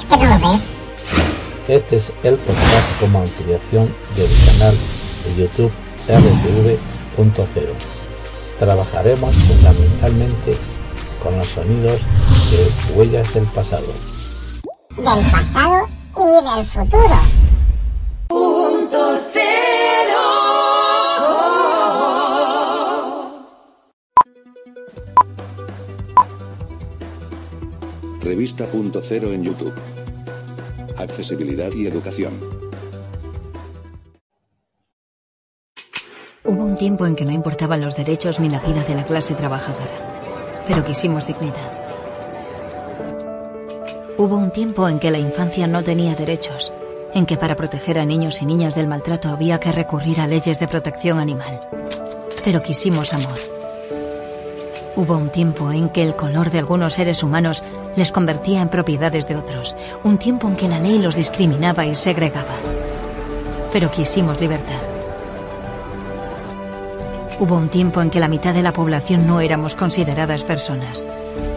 ¿Es que no lo ves? Este es el podcast como ampliación del canal de YouTube RTV.0. Trabajaremos fundamentalmente con los sonidos de huellas del pasado. Del pasado y del futuro. Revista.0 en YouTube. Accesibilidad y educación. Hubo un tiempo en que no importaban los derechos ni la vida de la clase trabajadora, pero quisimos dignidad. Hubo un tiempo en que la infancia no tenía derechos, en que para proteger a niños y niñas del maltrato había que recurrir a leyes de protección animal. Pero quisimos amor. Hubo un tiempo en que el color de algunos seres humanos les convertía en propiedades de otros, un tiempo en que la ley los discriminaba y segregaba. Pero quisimos libertad. Hubo un tiempo en que la mitad de la población no éramos consideradas personas,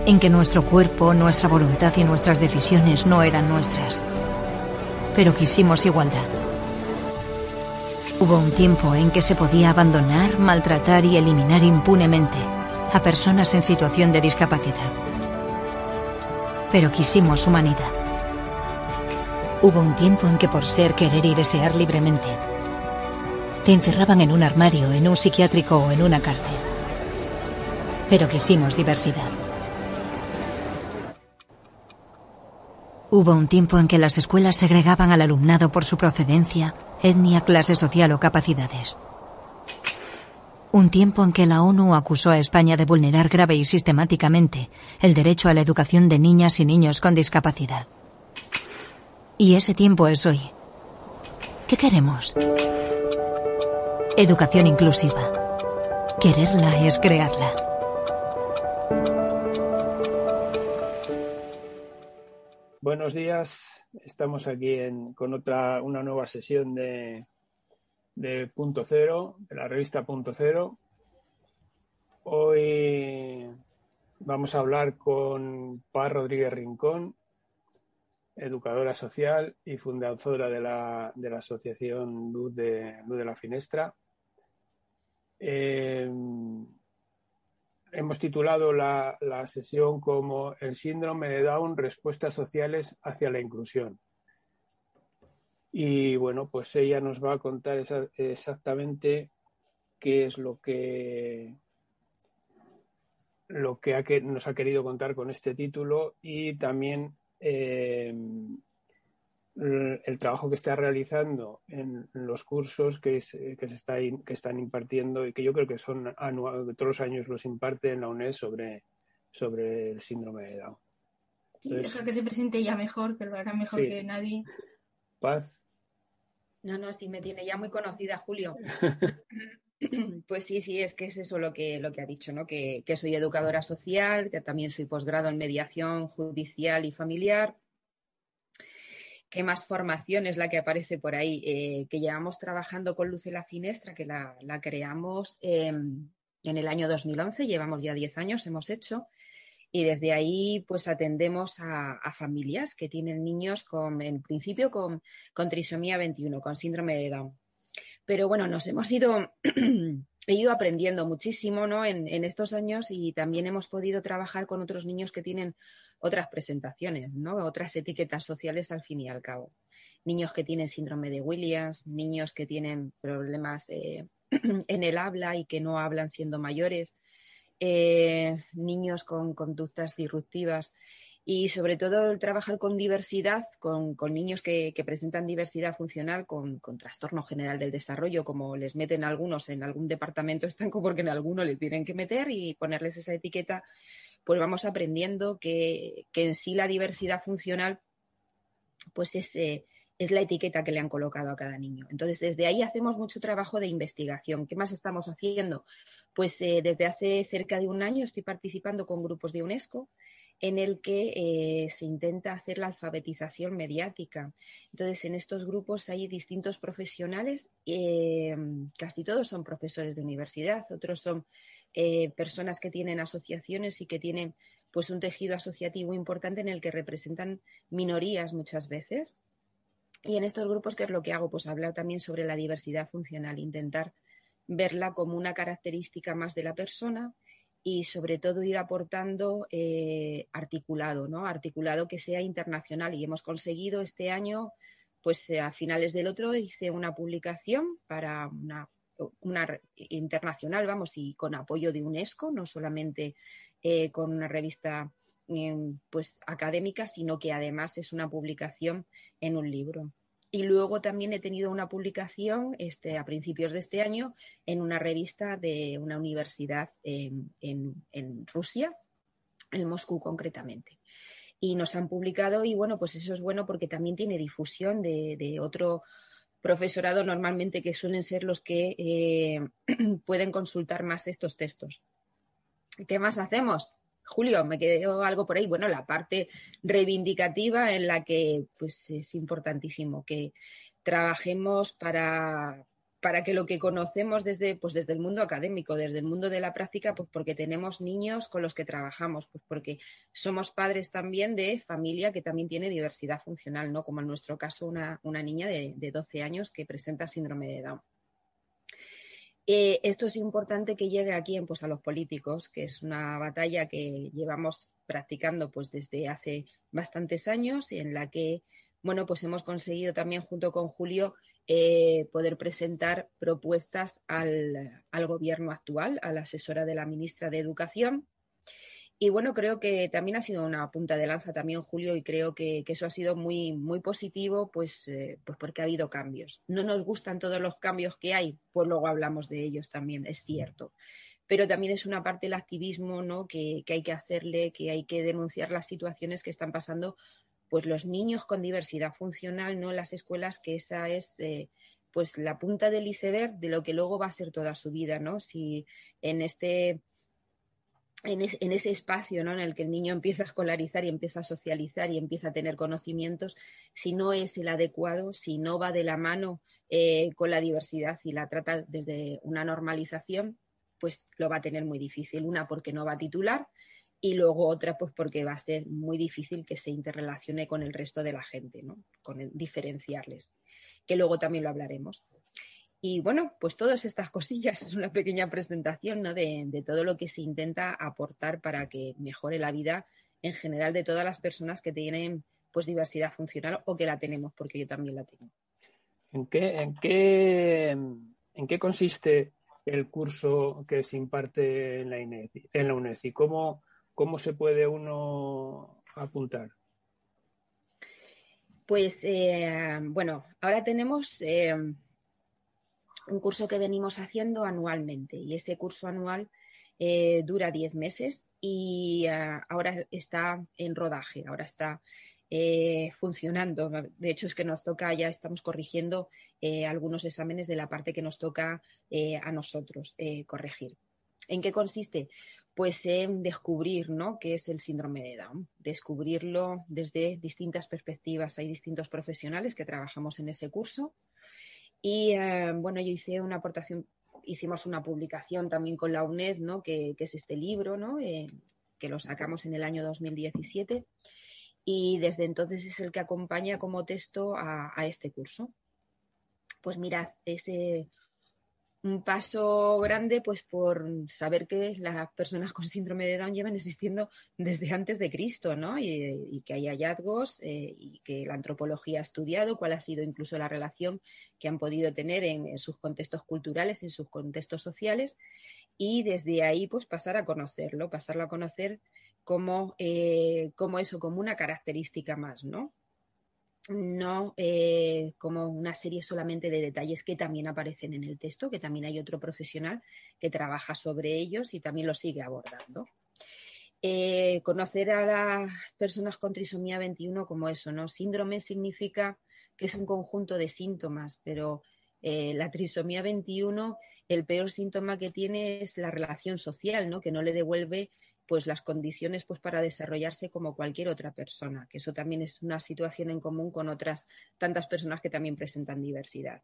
en que nuestro cuerpo, nuestra voluntad y nuestras decisiones no eran nuestras. Pero quisimos igualdad. Hubo un tiempo en que se podía abandonar, maltratar y eliminar impunemente a personas en situación de discapacidad. Pero quisimos humanidad. Hubo un tiempo en que por ser, querer y desear libremente, te encerraban en un armario, en un psiquiátrico o en una cárcel. Pero quisimos diversidad. Hubo un tiempo en que las escuelas segregaban al alumnado por su procedencia, etnia, clase social o capacidades. Un tiempo en que la ONU acusó a España de vulnerar grave y sistemáticamente el derecho a la educación de niñas y niños con discapacidad. Y ese tiempo es hoy. ¿Qué queremos? Educación inclusiva. Quererla es crearla. Buenos días, estamos aquí con otra, una nueva sesión de, de Punto Cero, de la revista Punto Cero. Hoy vamos a hablar con Paz Rodríguez Rincón, educadora social y fundadora de la, de la asociación Luz de, Luz de la Finestra. Eh, hemos titulado la, la sesión como El síndrome de Down, respuestas sociales hacia la inclusión. Y bueno, pues ella nos va a contar esa- exactamente qué es lo que lo que ha que- nos ha querido contar con este título y también eh, el, trabajo que está realizando en, los cursos que, que se está que están impartiendo y que yo creo que son anuales, todos los años los imparte en la UNED sobre, sobre el síndrome de Down. Sí, deja que se presente ella mejor, que lo hará mejor Sí. que nadie. Paz, No, no, sí me tiene ya muy conocida, Julio. Pues sí, sí, es que es eso lo que, lo que ha dicho, ¿no? Que, que soy educadora social, que también soy posgrado en mediación judicial y familiar. ¿Qué más formación es la que aparece por ahí? Eh, que llevamos trabajando con Luz en la Finestra, que la, la creamos eh, en el año 2011, llevamos ya 10 años, hemos hecho. Y desde ahí, pues atendemos a, familias que tienen niños con, en principio, con, trisomía 21, con síndrome de Down. Pero bueno, nos hemos ido, ido aprendiendo muchísimo ¿no? en, en estos años y también hemos podido trabajar con otros niños que tienen otras presentaciones, ¿no? otras etiquetas sociales al fin y al cabo. Niños que tienen síndrome de Williams, niños que tienen problemas eh, en el habla y que no hablan siendo mayores, eh, niños con conductas disruptivas. Y sobre todo el trabajar con diversidad, con, niños que, presentan diversidad funcional con, trastorno general del desarrollo, como les meten algunos en algún departamento estanco porque en alguno le tienen que meter y ponerles esa etiqueta, pues vamos aprendiendo que, que en sí la diversidad funcional pues es, eh, es la etiqueta que le han colocado a cada niño. Entonces, desde ahí hacemos mucho trabajo de investigación. ¿Qué más estamos haciendo? Pues eh, desde hace cerca de un año estoy participando con grupos de UNESCO en el que eh, se intenta hacer la alfabetización mediática. Entonces, en estos grupos hay distintos profesionales, eh, casi todos son profesores de universidad, otros son personas que tienen asociaciones y que tienen pues un tejido asociativo importante en el que representan minorías muchas veces. Y en estos grupos, ¿qué es lo que hago? Pues hablar también sobre la diversidad funcional, intentar verla como una característica más de la persona y sobre todo ir aportando eh, articulado, ¿no? Articulado que sea internacional. Y hemos conseguido este año, pues a finales del otro hice una publicación para una, una internacional, vamos, y con apoyo de UNESCO, no solamente eh, con una revista eh, pues académica, sino que además es una publicación en un libro. Y luego también he tenido una publicación este, a principios de este año en una revista de una universidad en, Rusia, en Moscú concretamente. Y nos han publicado y bueno, pues eso es bueno porque también tiene difusión de, otro profesorado normalmente que suelen ser los que eh, pueden consultar más estos textos. ¿Qué más hacemos? Julio, me quedó algo por ahí. Bueno, la parte reivindicativa en la que pues es importantísimo que trabajemos para, para que lo que conocemos desde, pues desde el mundo académico, desde el mundo de la práctica, pues porque tenemos niños con los que trabajamos, pues porque somos padres también de familia que también tiene diversidad funcional, ¿no? Como en nuestro caso una, niña de, de 12 años que presenta síndrome de Down. Eh, esto es importante que llegue aquí pues, a los políticos, que es una batalla que llevamos practicando pues, desde hace bastantes años en la que bueno, pues hemos conseguido también junto con Julio eh, poder presentar propuestas al, al, gobierno actual, a la asesora de la ministra de Educación, y bueno, creo que también ha sido una punta de lanza también, Julio, y creo que, eso ha sido muy, muy positivo, pues, eh, pues porque ha habido cambios. No nos gustan todos los cambios que hay, pues luego hablamos de ellos también, es cierto. Pero también es una parte del activismo ¿no? que, hay que hacerle, que hay que denunciar las situaciones que están pasando pues los niños con diversidad funcional, ¿no? En las escuelas, que esa es eh, pues la punta del iceberg de lo que luego va a ser toda su vida, ¿no? Si en este en, ese espacio en el que el niño empieza a escolarizar y empieza a socializar y empieza a tener conocimientos, si no es el adecuado, si no va de la mano eh, con la diversidad y la trata desde una normalización, pues lo va a tener muy difícil. Una porque no va a titular y luego otra pues porque va a ser muy difícil que se interrelacione con el resto de la gente, ¿no? con diferenciarles, que luego también lo hablaremos. Y bueno, pues todas estas cosillas es una pequeña presentación de, todo lo que se intenta aportar para que mejore la vida en general de todas las personas que tienen pues diversidad funcional o que la tenemos, porque yo también la tengo. ¿En qué, en qué, en qué consiste el curso que se imparte en la, INECI, en la UNECI? ¿Cómo, ¿Cómo se puede uno apuntar? Pues eh, bueno, ahora tenemos eh, un curso que venimos haciendo anualmente y ese curso anual eh, dura 10 meses y eh, ahora está en rodaje, ahora está eh, funcionando. De hecho, es que nos toca, ya estamos corrigiendo algunos exámenes de la parte que nos toca a nosotros corregir. ¿En qué consiste? Pues en descubrir ¿no? qué es el síndrome de Down, descubrirlo desde distintas perspectivas. Hay distintos profesionales que trabajamos en ese curso y eh, bueno, yo hice una aportación, hicimos una publicación también con la UNED, ¿no? que, es este libro, ¿no? Eh, que lo sacamos en el año 2017 y desde entonces es el que acompaña como texto a este curso. Pues mirad, ese un paso grande pues por saber que las personas con síndrome de Down llevan existiendo desde antes de Cristo, ¿no? Y, que hay hallazgos eh, y que la antropología ha estudiado cuál ha sido incluso la relación que han podido tener en, sus contextos culturales, en sus contextos sociales y desde ahí pues pasar a conocerlo, pasarlo a conocer como, eh, como eso, como una característica más, ¿no? No eh, como una serie solamente de detalles que también aparecen en el texto, que también hay otro profesional que trabaja sobre ellos y también lo sigue abordando. Eh, conocer a las personas con trisomía 21 como eso, ¿no? Síndrome significa que es un conjunto de síntomas, pero eh, la trisomía 21, el peor síntoma que tiene es la relación social, ¿no? Que no le devuelve pues las condiciones pues para desarrollarse como cualquier otra persona, que eso también es una situación en común con otras tantas personas que también presentan diversidad.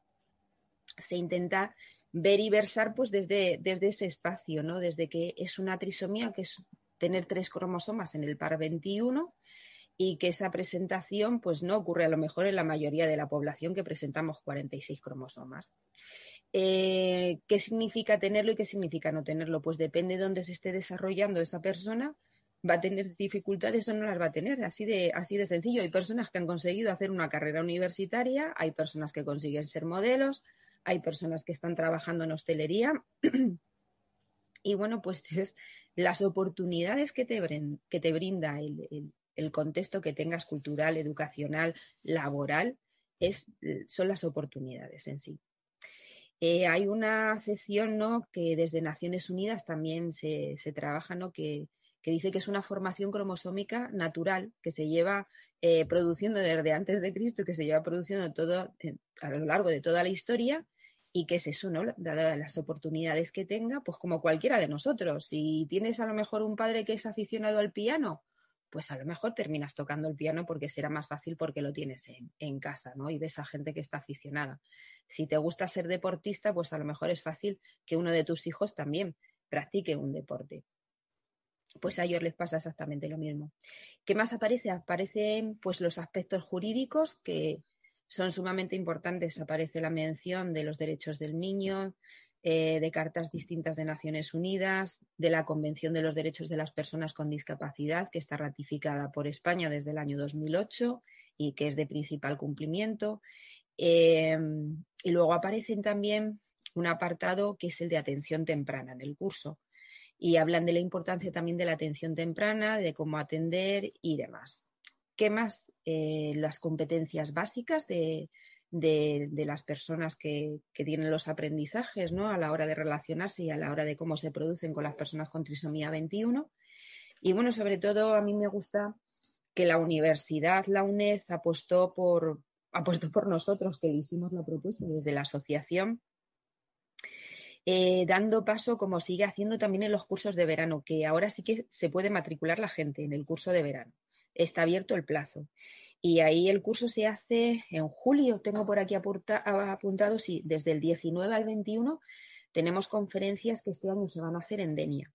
Se intenta ver y versar pues desde, desde ese espacio, ¿no? Desde que es una trisomía que es tener tres cromosomas en el par 21 y que esa presentación pues no ocurre a lo mejor en la mayoría de la población que presentamos 46 cromosomas. Eh, ¿Qué significa tenerlo y qué significa no tenerlo? Pues depende de dónde se esté desarrollando esa persona, va a tener dificultades o no las va a tener, así de, así de sencillo. Hay personas que han conseguido hacer una carrera universitaria, hay personas que consiguen ser modelos, hay personas que están trabajando en hostelería. y bueno, pues es las oportunidades que te, que te brinda el, el, contexto que tengas cultural, educacional, laboral, es, son las oportunidades en sí. Eh, hay una acepción ¿no? que desde Naciones Unidas también se, se trabaja, ¿no? que, que, dice que es una formación cromosómica natural que se lleva eh, produciendo desde antes de Cristo y que se lleva produciendo todo, eh, a lo largo de toda la historia y que es eso, ¿no? Dadas las oportunidades que tenga, pues como cualquiera de nosotros. Si tienes a lo mejor un padre que es aficionado al piano, pues a lo mejor terminas tocando el piano porque será más fácil porque lo tienes en, casa, ¿no? Y ves a gente que está aficionada. Si te gusta ser deportista, pues a lo mejor es fácil que uno de tus hijos también practique un deporte. Pues a ellos les pasa exactamente lo mismo. ¿Qué más aparece? Aparecen pues los aspectos jurídicos que son sumamente importantes. Aparece la mención de los derechos del niño, eh, de cartas distintas de Naciones Unidas, de la Convención de los Derechos de las Personas con Discapacidad, que está ratificada por España desde el año 2008 y que es de principal cumplimiento. Eh, y luego aparecen también un apartado que es el de atención temprana en el curso. Y hablan de la importancia también de la atención temprana, de cómo atender y demás. ¿Qué más? Eh, las competencias básicas de, las personas que, tienen los aprendizajes ¿no? a la hora de relacionarse y a la hora de cómo se producen con las personas con trisomía 21. Y bueno, sobre todo a mí me gusta que la universidad, la UNED, apostó por, por nosotros, que hicimos la propuesta desde la asociación, eh, dando paso como sigue haciendo también en los cursos de verano, que ahora sí que se puede matricular la gente en el curso de verano está abierto el plazo. Y ahí el curso se hace en julio, tengo por aquí apuntado, sí, desde el 19 al 21 tenemos conferencias que este año se van a hacer en Denia.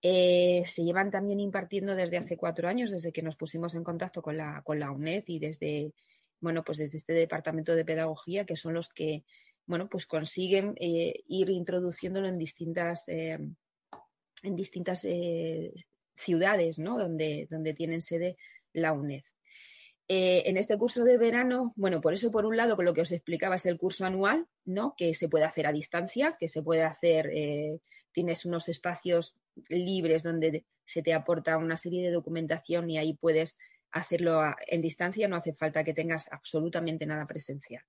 Eh, se llevan también impartiendo desde hace cuatro años, desde que nos pusimos en contacto con la, con la UNED y desde, bueno, pues desde este departamento de pedagogía, que son los que, bueno, pues consiguen eh, ir introduciéndolo en distintas, eh, en distintas ciudades ¿no? donde, donde tienen sede la UNED. Eh, en este curso de verano, bueno, por eso por un lado, con lo que os explicaba es el curso anual, ¿no? Que se puede hacer a distancia, que se puede hacer, eh, tienes unos espacios libres donde se te aporta una serie de documentación y ahí puedes hacerlo en distancia, no hace falta que tengas absolutamente nada presencial.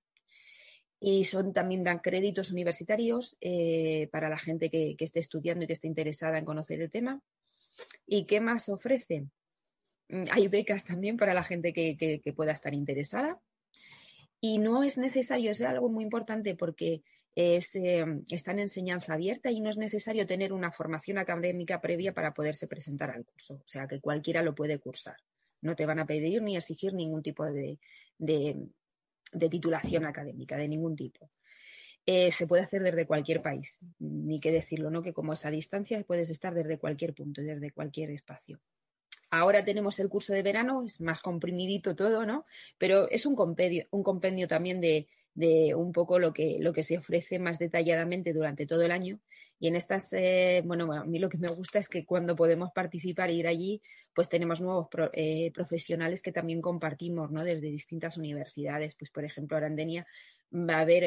Y son también dan créditos universitarios eh, para la gente que, que esté estudiando y que esté interesada en conocer el tema. ¿Y qué más ofrece? Mm, hay becas también para la gente que, pueda estar interesada. Y no es necesario, es algo muy importante porque es, eh, está en enseñanza abierta y no es necesario tener una formación académica previa para poderse presentar al curso. O sea que cualquiera lo puede cursar. No te van a pedir ni exigir ningún tipo de titulación académica, de ningún tipo. Eh, se puede hacer desde cualquier país, ni qué decirlo, ¿no? Que como es a distancia puedes estar desde cualquier punto, desde cualquier espacio. Ahora tenemos el curso de verano, es más comprimidito todo, ¿no? Pero es un compendio, un compendio también de, un poco lo que, lo que se ofrece más detalladamente durante todo el año. Y en estas, eh, bueno, a mí lo que me gusta es que cuando podemos participar e ir allí, pues tenemos nuevos eh, profesionales que también compartimos, ¿no? Desde distintas universidades. Pues, por ejemplo, ahora en Denia va a haber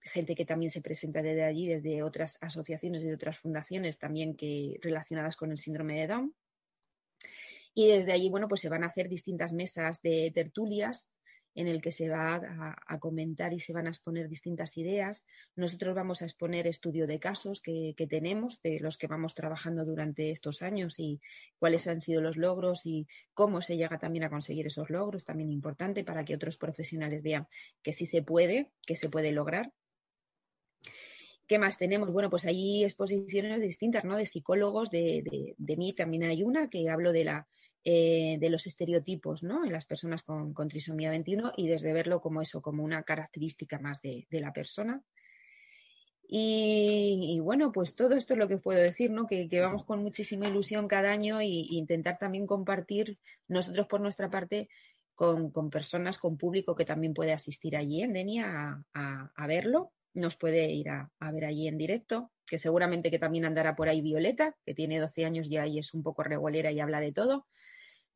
gente que también se presenta desde allí, desde otras asociaciones y otras fundaciones también que relacionadas con el síndrome de Down. Y desde allí, bueno, pues se van a hacer distintas mesas de tertulias en el que se va a, comentar y se van a exponer distintas ideas. Nosotros vamos a exponer estudio de casos que, que, tenemos, de los que vamos trabajando durante estos años y cuáles han sido los logros y cómo se llega también a conseguir esos logros, también importante para que otros profesionales vean que sí se puede, que se puede lograr ¿Qué más tenemos? Bueno, pues hay exposiciones distintas, ¿no? De psicólogos, de, mí también hay una que hablo de, la, eh, de los estereotipos, ¿no? En las personas con, trisomía 21 y desde verlo como eso, como una característica más de, la persona. Y, bueno, pues todo esto es lo que os puedo decir, ¿no? Que, que vamos con muchísima ilusión cada año e intentar también compartir nosotros por nuestra parte con, con, personas, con público que también puede asistir allí en Denia a, a verlo. Nos puede ir a, ver allí en directo, que seguramente que también andará por ahí Violeta, que tiene 12 años ya y es un poco regulera y habla de todo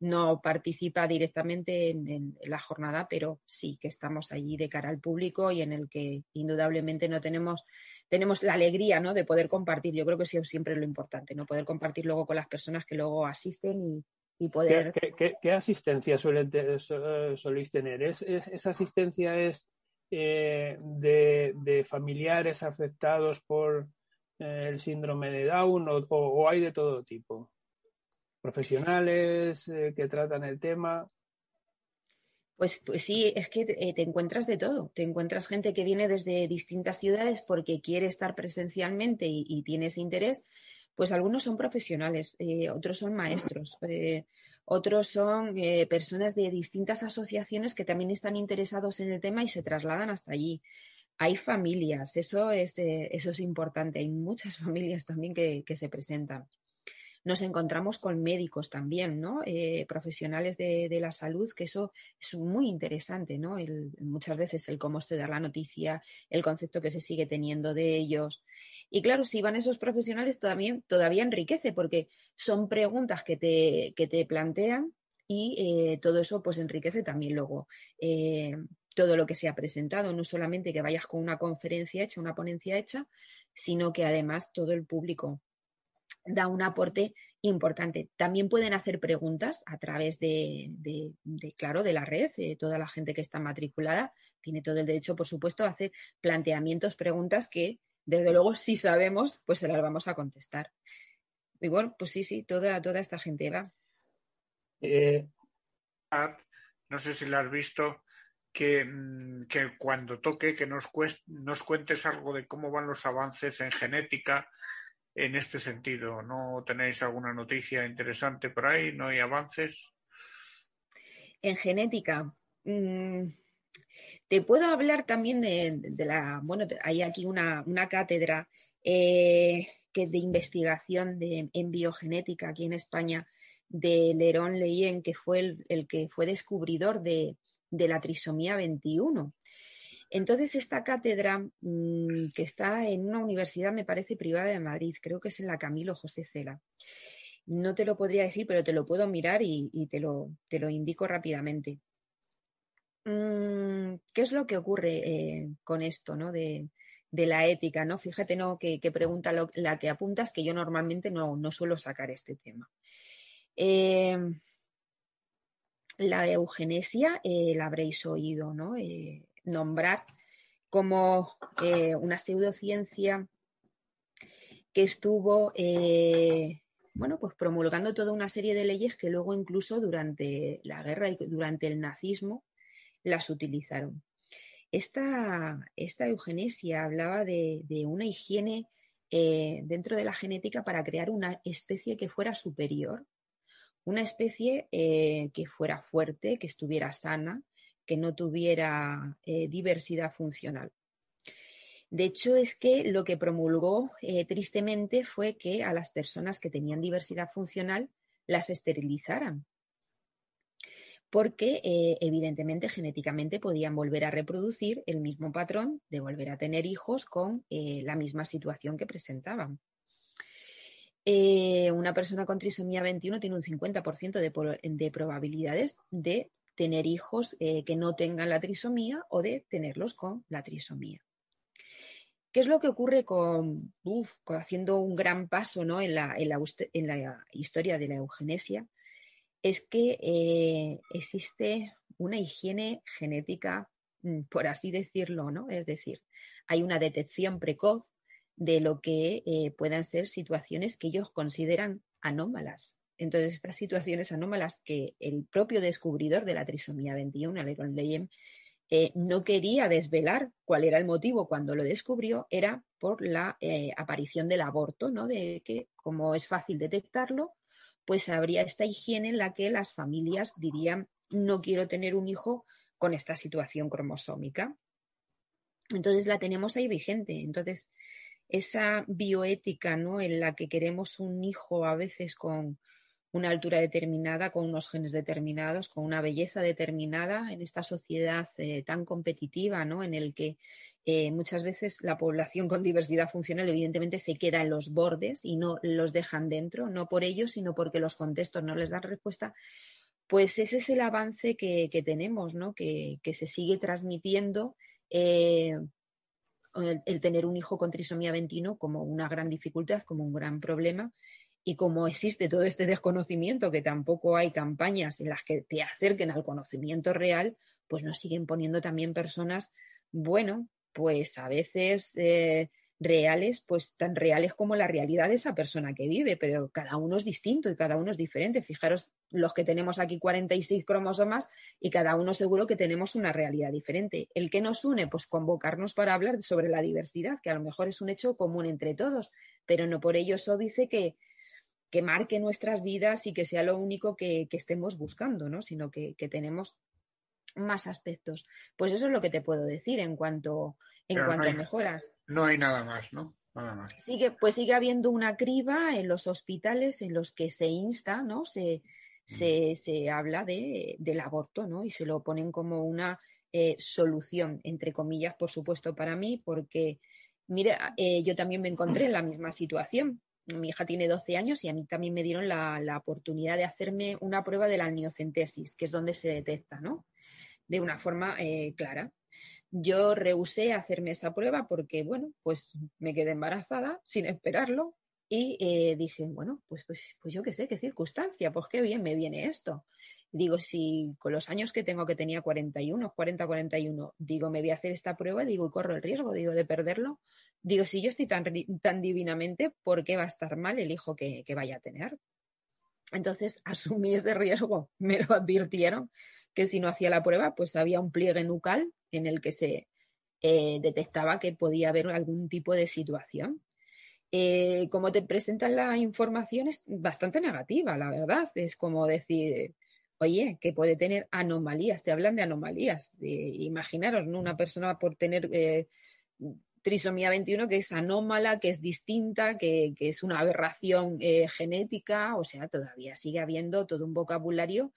no participa directamente en, en, la jornada, pero sí que estamos allí de cara al público y en el que indudablemente no tenemos, tenemos la alegría ¿no? de poder compartir. Yo creo que eso siempre es lo importante, ¿no? Poder compartir luego con las personas que luego asisten y, y poder. ¿Qué, qué, qué asistencia suelen te, soléis tener? ¿Es, es, esa asistencia es eh, de, de, familiares afectados por eh, el síndrome de Down o, hay de todo tipo? profesionales eh, que tratan el tema. Pues, pues sí, es que te, encuentras de todo. Te encuentras gente que viene desde distintas ciudades porque quiere estar presencialmente y, y tiene ese interés. Pues algunos son profesionales, otros son maestros, otros son eh, personas de distintas asociaciones que también están interesados en el tema y se trasladan hasta allí. Hay familias, eso es, eh, eso es importante. Hay muchas familias también que, que se presentan nos encontramos con médicos también, ¿no? Eh, profesionales de, la salud, que eso es muy interesante, ¿no? El, muchas veces el cómo se da la noticia, el concepto que se sigue teniendo de ellos. Y claro, si van esos profesionales todavía, todavía enriquece, porque son preguntas que te, que te plantean y eh, todo eso pues enriquece también luego eh, todo lo que se ha presentado, no solamente que vayas con una conferencia hecha, una ponencia hecha, sino que además todo el público da un aporte importante. También pueden hacer preguntas a través de, claro, de la red. Toda la gente que está matriculada tiene todo el derecho, por supuesto, a hacer planteamientos, preguntas que, desde luego, si sabemos, pues se las vamos a contestar. Y bueno, pues sí, sí, toda, toda esta gente va. Eh, no sé si la has visto, que, mm, que cuando toque, que nos, nos cuentes algo de cómo van los avances en genética en este sentido? ¿No tenéis alguna noticia interesante por ahí? ¿No hay avances? En genética. Mmm, te puedo hablar también de, la. Bueno, hay aquí una, una cátedra eh, que es de investigación de, en biogenética aquí en España de Lerón Leyen, que fue el, el que fue descubridor de, de la trisomía 21. Entonces, esta cátedra mmm, que está en una universidad, me parece, privada de Madrid, creo que es en la Camilo José Cela. No te lo podría decir, pero te lo puedo mirar y, te, lo, te, lo, indico rápidamente. Mm, ¿Qué es lo que ocurre eh, con esto ¿no? de, de, la ética? ¿no? Fíjate ¿no? que, pregunta la que apuntas, que yo normalmente no, no suelo sacar este tema. Eh, la eugenesia eh, la habréis oído, ¿no? Nombrar como eh, una pseudociencia que estuvo eh, bueno, pues promulgando toda una serie de leyes que luego incluso durante la guerra y durante el nazismo las utilizaron. Esta, esta eugenesia hablaba de, una higiene eh, dentro de la genética para crear una especie que fuera superior, una especie eh, que fuera fuerte, que estuviera sana, que no tuviera eh, diversidad funcional. De hecho, es que lo que promulgó eh, tristemente fue que a las personas que tenían diversidad funcional las esterilizaran, porque eh, evidentemente genéticamente podían volver a reproducir el mismo patrón de volver a tener hijos con la misma situación que presentaban. una persona con trisomía 21 tiene un 50% de, de probabilidades de tener hijos eh, que no tengan la trisomía o de tenerlos con la trisomía. ¿Qué es lo que ocurre con, haciendo un gran paso ¿no? en, la, historia de la eugenesia? Es que eh, existe una higiene genética, mm, por así decirlo, ¿no? Es decir, hay una detección precoz de lo que eh, puedan ser situaciones que ellos consideran anómalas. Entonces, estas situaciones anómalas que el propio descubridor de la trisomía 21, Aaron Leyen, eh, no quería desvelar cuál era el motivo cuando lo descubrió, era por la eh, aparición del aborto, ¿no? De que, como es fácil detectarlo, pues habría esta higiene en la que las familias dirían, no quiero tener un hijo con esta situación cromosómica. Entonces la tenemos ahí vigente. Entonces, esa bioética, ¿no? En la que queremos un hijo a veces con una altura determinada, con unos genes determinados, con una belleza determinada en esta sociedad eh, tan competitiva, ¿no? En el que eh, muchas veces la población con diversidad funcional evidentemente se queda en los bordes y no los dejan dentro, no por ello, sino porque los contextos no les dan respuesta. Pues ese es el avance que, tenemos, ¿no? Que, se sigue transmitiendo. Eh, el, tener un hijo con trisomía 21 como una gran dificultad, como un gran problema, y como existe todo este desconocimiento, que tampoco hay campañas en las que te acerquen al conocimiento real, pues nos siguen poniendo también personas, bueno, pues a veces eh, reales, pues tan reales como la realidad de esa persona que vive, pero cada uno es distinto y cada uno es diferente. Fijaros los que tenemos aquí 46 cromosomas y cada uno seguro que tenemos una realidad diferente. El que nos une, pues convocarnos para hablar sobre la diversidad, que a lo mejor es un hecho común entre todos, pero no por ello eso dice que, que marque nuestras vidas y que sea lo único que, estemos buscando, ¿no? Sino que, tenemos más aspectos. Pues eso es lo que te puedo decir en cuanto, en cuanto a mejoras. No hay nada más, ¿no? Nada más. Sigue, pues sigue habiendo una criba en los hospitales en los que se insta, ¿no? Se, se, mm. se habla de, del aborto, ¿no? Y se lo ponen como una eh, solución, entre comillas, por supuesto, para mí, porque, mire, eh, yo también me encontré en la misma situación mi hija tiene 12 años y a mí también me dieron la, oportunidad de hacerme una prueba de la amniocentesis, que es donde se detecta, ¿no? De una forma eh, clara. Yo rehusé hacerme esa prueba porque, bueno, pues me quedé embarazada sin esperarlo y eh, dije, bueno, pues, pues, pues yo qué sé, qué circunstancia, pues qué bien me viene esto. Digo, si con los años que tengo, que tenía 41, 40, 41, digo, me voy a hacer esta prueba, digo, y corro el riesgo, digo, de perderlo, Digo, si yo estoy tan, tan divinamente, ¿por qué va a estar mal el hijo que, vaya a tener? Entonces asumí ese riesgo, me lo advirtieron que si no hacía la prueba, pues había un pliegue nucal en el que se eh, detectaba que podía haber algún tipo de situación. Eh, como te presentan la información es bastante negativa, la verdad. Es como decir, oye, que puede tener anomalías, te hablan de anomalías. imaginaros, ¿no? Una persona por tener eh, trisomía 21 que es anómala, que es distinta, que, es una aberración eh, genética, o sea, todavía sigue habiendo todo un vocabulario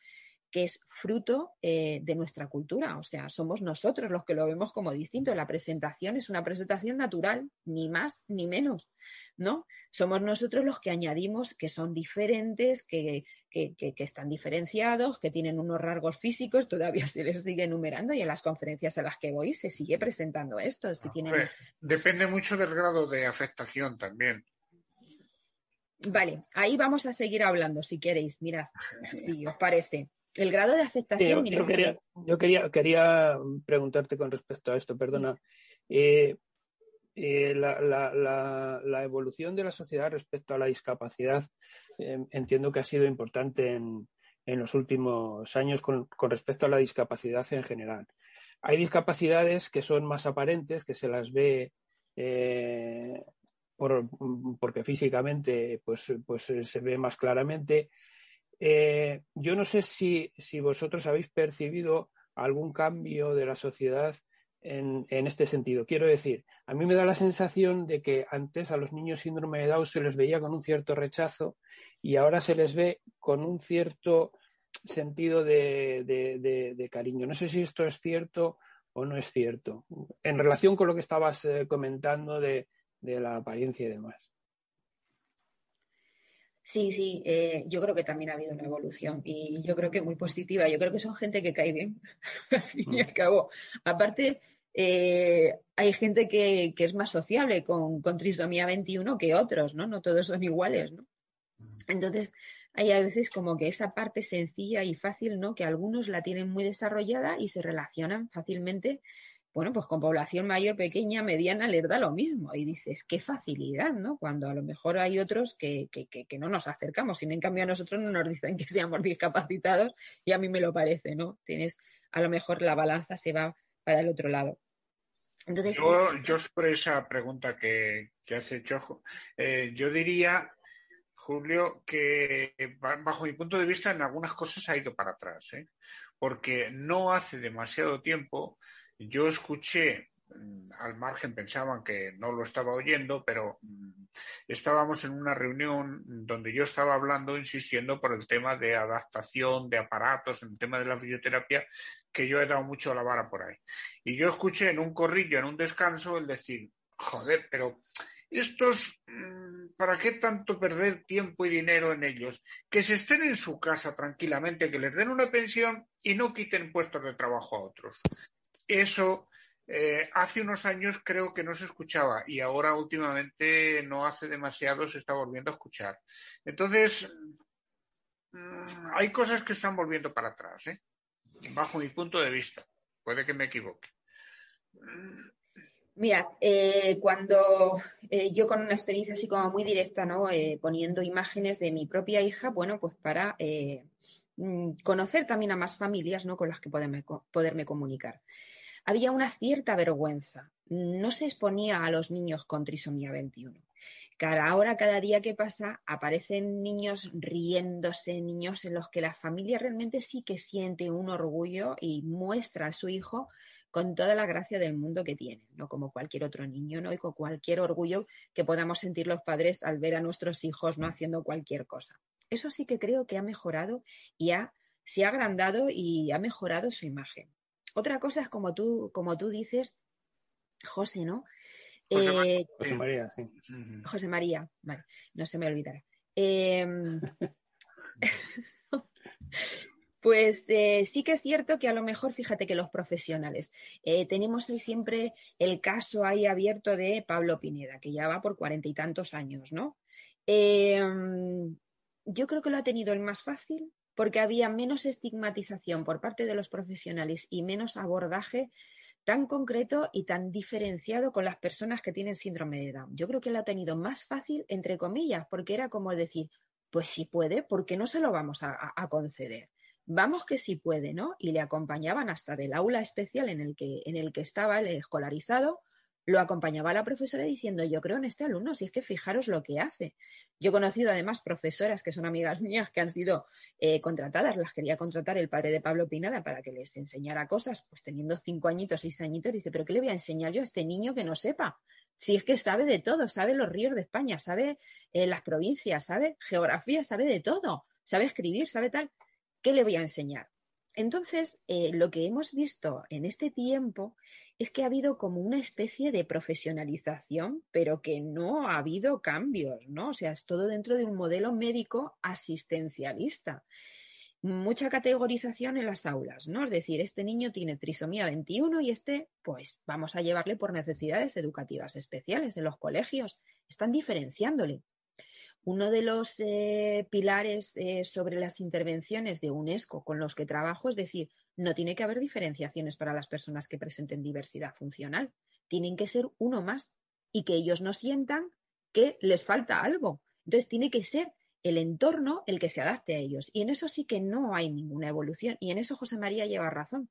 que es fruto eh, de nuestra cultura. O sea, somos nosotros los que lo vemos como distinto. La presentación es una presentación natural, ni más ni menos, ¿no? Somos nosotros los que añadimos que son diferentes, que, están diferenciados, que tienen unos rasgos físicos, todavía se les sigue enumerando y en las conferencias a las que voy se sigue presentando esto. Si tienen... Depende mucho del grado de afectación también. Vale, ahí vamos a seguir hablando si queréis. Mirad, si os parece. El grado de afectación. yo, quería, yo quería, quería, preguntarte con respecto a esto, perdona. Eh, eh, la, evolución de la sociedad respecto a la discapacidad eh, entiendo que ha sido importante en, los últimos años con, respecto a la discapacidad en general. Hay discapacidades que son más aparentes, que se las ve porque físicamente pues, pues se ve más claramente eh, yo no sé si, vosotros habéis percibido algún cambio de la sociedad en, este sentido. Quiero decir, a mí me da la sensación de que antes a los niños síndrome de Down se les veía con un cierto rechazo y ahora se les ve con un cierto sentido de, cariño. No sé si esto es cierto o no es cierto, en relación con lo que estabas eh, comentando de la apariencia y demás. Sí, sí, eh, yo creo que también ha habido una evolución y yo creo que muy positiva. Yo creo que son gente que cae bien, al fin y al mm. cabo. Aparte, eh, hay gente que, es más sociable con, con, trisomía 21 que otros, ¿no? No todos son iguales, ¿no? Mm. Entonces, hay a veces como que esa parte sencilla y fácil, ¿no? Que algunos la tienen muy desarrollada y se relacionan fácilmente bueno, pues con población mayor, pequeña, mediana, les da lo mismo. Y dices, qué facilidad, ¿no? Cuando a lo mejor hay otros que, no nos acercamos. Y en cambio a nosotros no nos dicen que seamos discapacitados y a mí me lo parece, ¿no? Tienes, a lo mejor la balanza se va para el otro lado. Yo, por esa pregunta que, has hecho, eh, yo diría, Julio, que bajo mi punto de vista en algunas cosas ha ido para atrás, ¿eh? porque no hace demasiado tiempo yo escuché mm, al margen pensaban que no lo estaba oyendo, pero mm, estábamos en una reunión donde yo estaba hablando, insistiendo por el tema de adaptación de aparatos, en el tema de la fisioterapia, que yo he dado mucho a la vara por ahí. Y yo escuché en un corrillo, en un descanso, el decir, joder, pero estos, mm, ¿para qué tanto perder tiempo y dinero en ellos? Que se estén en su casa tranquilamente, que les den una pensión y no quiten puestos de trabajo a otros. Eso eh, hace unos años creo que no se escuchaba y ahora últimamente no hace demasiado se está volviendo a escuchar. Entonces, mm, hay cosas que están volviendo para atrás, ¿eh? bajo mi punto de vista. Puede que me equivoque. Mira, eh, cuando eh, yo con una experiencia así como muy directa, ¿no? Eh, poniendo imágenes de mi propia hija, bueno, pues para mm, conocer también a más familias, ¿no? Con las que poderme, poderme comunicar. Había una cierta vergüenza. No se exponía a los niños con trisomía 21. ahora, cada día que pasa, aparecen niños riéndose, niños en los que la familia realmente sí que siente un orgullo y muestra a su hijo con toda la gracia del mundo que tiene, no como cualquier otro niño, ¿no? Y con cualquier orgullo que podamos sentir los padres al ver a nuestros hijos no haciendo cualquier cosa. Eso sí que creo que ha mejorado y ha, se ha agrandado y ha mejorado su imagen. Otra cosa es como tú, como tú dices, José, ¿no? José, eh, María, sí. José María, vale, no se me olvidará. Em, Pues eh, sí que es cierto que a lo mejor, fíjate que los profesionales, eh, tenemos siempre el caso ahí abierto de Pablo Pineda, que ya va por cuarenta y tantos años, ¿no? Em, yo creo que lo ha tenido el más fácil porque había menos estigmatización por parte de los profesionales y menos abordaje tan concreto y tan diferenciado con las personas que tienen síndrome de Down. Yo creo que lo ha tenido más fácil, entre comillas, porque era como decir, pues si puede, ¿por qué no se lo vamos a conceder? vamos que sí puede, ¿no? Y le acompañaban hasta del aula especial en el que, en el que estaba el escolarizado, lo acompañaba la profesora diciendo, yo creo en este alumno, si es que fijaros lo que hace. Yo he conocido además profesoras que son amigas mías que han sido eh, contratadas, las quería contratar el padre de Pablo Pinada para que les enseñara cosas, pues teniendo cinco añitos, seis añitos, dice, pero ¿qué le voy a enseñar yo a este niño que no sepa? Si es que sabe de todo, sabe los ríos de España, sabe eh, las provincias, sabe geografía, sabe de todo, sabe escribir, sabe tal. ¿Qué le voy a enseñar? Entonces, eh, lo que hemos visto en este tiempo es que ha habido como una especie de profesionalización, pero que no ha habido cambios, ¿no? O sea, es todo dentro de un modelo médico asistencialista. Mucha categorización en las aulas, ¿no? Es decir, este niño tiene trisomía 21 y este, pues vamos a llevarle por necesidades educativas especiales en los colegios. Están diferenciándole. Uno de los eh, pilares eh, sobre las intervenciones de UNESCO con los que trabajo es decir, no tiene que haber diferenciaciones para las personas que presenten diversidad funcional. Tienen que ser uno más y que ellos no sientan que les falta algo. Entonces tiene que ser el entorno el que se adapte a ellos. Y en eso sí que no hay ninguna evolución. Y en eso José María lleva razón.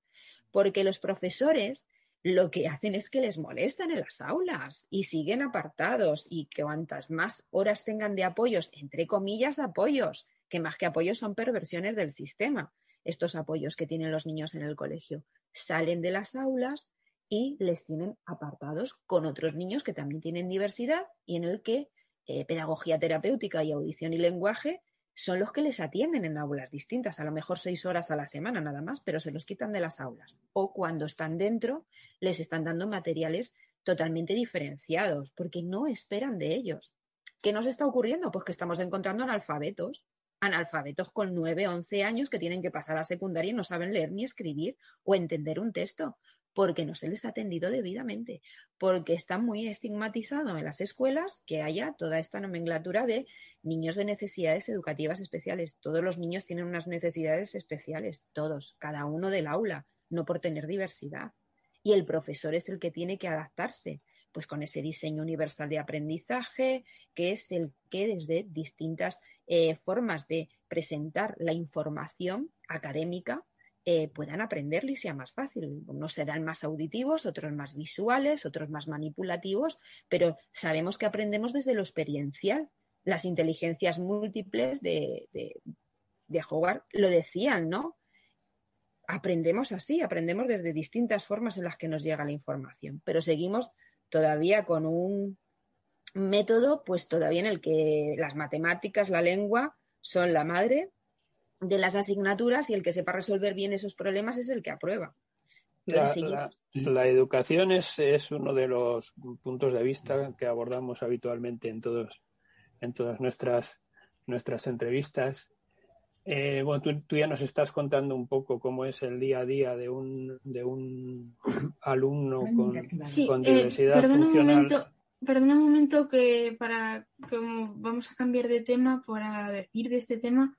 Porque los profesores lo que hacen es que les molestan en las aulas y siguen apartados. Y cuantas más horas tengan de apoyos, entre comillas, apoyos, que más que apoyos son perversiones del sistema, estos apoyos que tienen los niños en el colegio, salen de las aulas y les tienen apartados con otros niños que también tienen diversidad y en el que eh, pedagogía terapéutica y audición y lenguaje son los que les atienden en aulas distintas, a lo mejor seis horas a la semana nada más, pero se los quitan de las aulas. O cuando están dentro, les están dando materiales totalmente diferenciados, porque no esperan de ellos. ¿Qué nos está ocurriendo? Pues que estamos encontrando analfabetos, analfabetos con nueve, once años que tienen que pasar a secundaria y no saben leer ni escribir o entender un texto, porque no se les ha atendido debidamente, porque está muy estigmatizado en las escuelas que haya toda esta nomenclatura de niños de necesidades educativas especiales. Todos los niños tienen unas necesidades especiales, todos, cada uno del aula, no por tener diversidad. Y el profesor es el que tiene que adaptarse, pues con ese diseño universal de aprendizaje, que es el que desde distintas eh, formas de presentar la información académica eh, puedan aprenderlo y sea más fácil. Unos serán más auditivos, otros más visuales, otros más manipulativos, pero sabemos que aprendemos desde lo experiencial. Las inteligencias múltiples de, de, Howard lo decían, ¿no? aprendemos así, aprendemos desde distintas formas en las que nos llega la información, pero seguimos todavía con un método, pues todavía en el que las matemáticas, la lengua son la madre de las asignaturas y el que sepa resolver bien esos problemas es el que aprueba. La, la, la, educación es, es, uno de los puntos de vista que abordamos habitualmente en todos en todas nuestras nuestras entrevistas. Eh, bueno, tú, tú, ya nos estás contando un poco cómo es el día a día de un, de un alumno con, sí, con diversidad eh, perdona funcional. Un momento, perdona un momento que para como vamos a cambiar de tema para decir de este tema.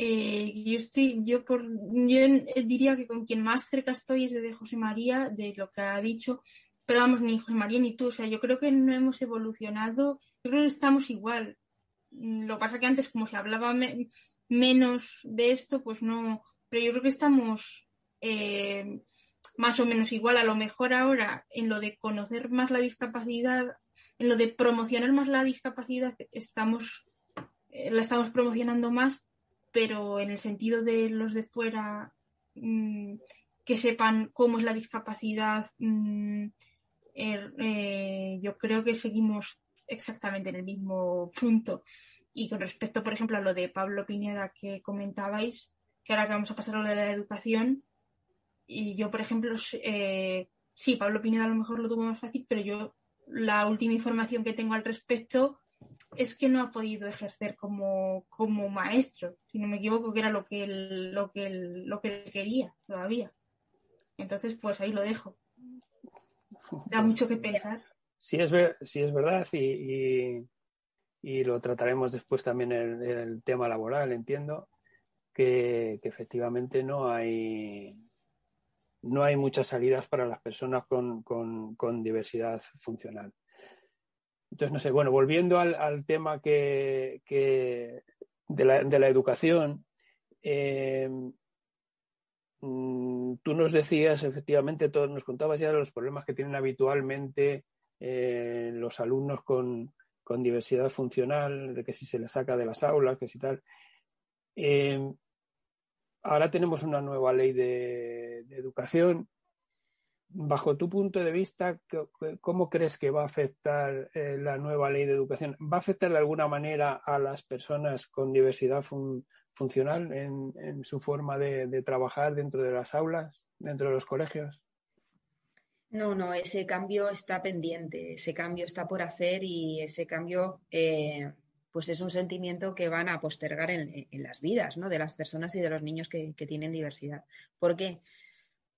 Eh, yo estoy, yo por, yo diría que con quien más cerca estoy es de José María, de lo que ha dicho, pero vamos, ni José María ni tú, o sea, yo creo que no hemos evolucionado, yo creo que estamos igual. Lo que pasa que antes, como se hablaba me, menos de esto, pues no, pero yo creo que estamos eh, más o menos igual. A lo mejor ahora en lo de conocer más la discapacidad, en lo de promocionar más la discapacidad, estamos, eh, la estamos promocionando más, pero en el sentido de los de fuera mmm, que sepan cómo es la discapacidad, mmm, eh, yo creo que seguimos exactamente en el mismo punto. Y con respecto, por ejemplo, a lo de Pablo Pineda que comentabais, que ahora que vamos a pasar a lo de la educación, y yo, por ejemplo, eh, sí, Pablo Pineda a lo mejor lo tuvo más fácil, pero yo la última información que tengo al respecto es que no ha podido ejercer como, como maestro, si no me equivoco, que era lo que él, lo que él, lo que él quería todavía. Entonces, pues ahí lo dejo. Da mucho que pensar. Sí, es, ver, sí, es verdad y, y, y, lo trataremos después también en el, el tema laboral, entiendo, que, que, efectivamente no hay no hay muchas salidas para las personas con, con, con diversidad funcional. Entonces, no sé, bueno, volviendo al, tema que, de, la, de, la, educación, eh, tú nos decías, efectivamente, todos nos contabas ya los problemas que tienen habitualmente eh, los alumnos con, diversidad funcional, de que si se les saca de las aulas, que si tal. Eh, ahora tenemos una nueva ley de, educación. Bajo tu punto de vista, ¿cómo crees que va a afectar eh, la nueva ley de educación? ¿Va a afectar de alguna manera a las personas con diversidad fun funcional en, su forma de, trabajar dentro de las aulas, dentro de los colegios? No, no, ese cambio está pendiente, ese cambio está por hacer y ese cambio eh, pues es un sentimiento que van a postergar en, las vidas ¿no? de las personas y de los niños que, tienen diversidad. ¿Por qué?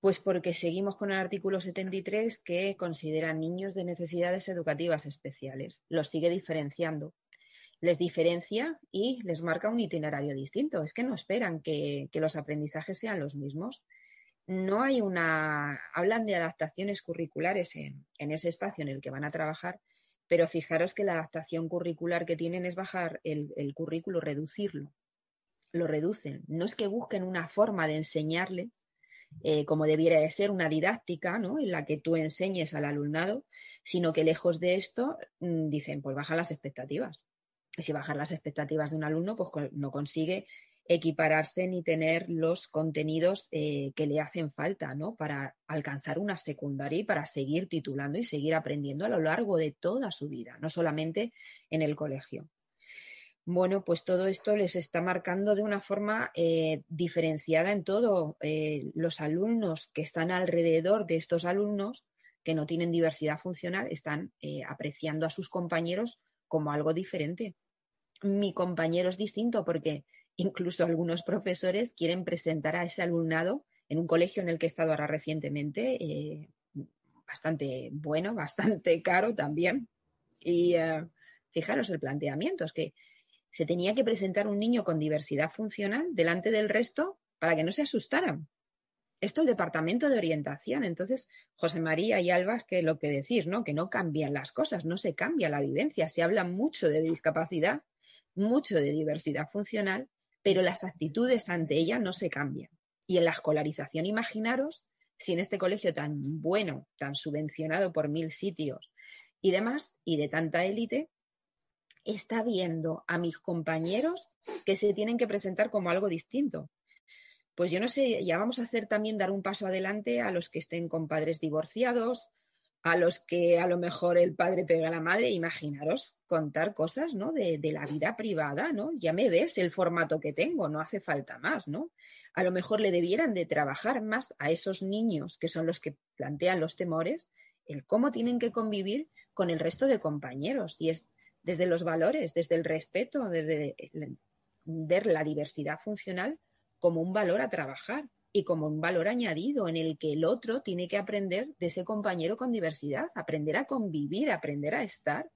Pues porque seguimos con el artículo 73 que considera niños de necesidades educativas especiales. Los sigue diferenciando. Les diferencia y les marca un itinerario distinto. Es que no esperan que, los aprendizajes sean los mismos no hay una. Hablan de adaptaciones curriculares en, ese espacio en el que van a trabajar, pero fijaros que la adaptación curricular que tienen es bajar el currículo, reducirlo. Lo reducen. No es que busquen una forma de enseñarle eh, como debiera de ser, una didáctica, ¿no? En la que tú enseñes al alumnado, sino que lejos de esto mmm, dicen, pues baja las expectativas. Y si bajar las expectativas de un alumno, pues no consigue equipararse ni tener los contenidos eh, que le hacen falta ¿no? para alcanzar una secundaria y para seguir titulando y seguir aprendiendo a lo largo de toda su vida, no solamente en el colegio. Bueno, pues todo esto les está marcando de una forma eh, diferenciada en todo. Eh, los alumnos que están alrededor de estos alumnos que no tienen diversidad funcional están apreciando a sus compañeros como algo diferente. Mi compañero es distinto porque Incluso algunos profesores quieren presentar a ese alumnado en un colegio en el que he estado ahora recientemente, eh, bastante bueno, bastante caro también. Y eh, fijaros el planteamiento, es que se tenía que presentar un niño con diversidad funcional delante del resto para que no se asustaran. Esto el departamento de orientación. Entonces, José María y Alba, que lo que decís, ¿no? Que no cambian las cosas, no se cambia la vivencia. Se habla mucho de discapacidad, mucho de diversidad funcional, pero las actitudes ante ella no se cambian. Y en la escolarización, imaginaros si en este colegio tan bueno, tan subvencionado por mil sitios y demás, y de tanta élite, está viendo a mis compañeros que se tienen que presentar como algo distinto. Pues yo no sé, ya vamos a hacer también dar un paso adelante a los que estén con padres divorciados, a los que a lo mejor el padre pega a la madre, imaginaros contar cosas, ¿no? De, la vida privada, ¿no? Ya me ves el formato que tengo, no hace falta más, ¿no? A lo mejor le debieran de trabajar más a esos niños que son los que plantean los temores, el cómo tienen que convivir con el resto de compañeros. Y es desde los valores, desde el respeto, desde ver la diversidad funcional como un valor a trabajar y como un valor añadido en el que el otro tiene que aprender de ese compañero con diversidad, aprender a convivir, aprender a estar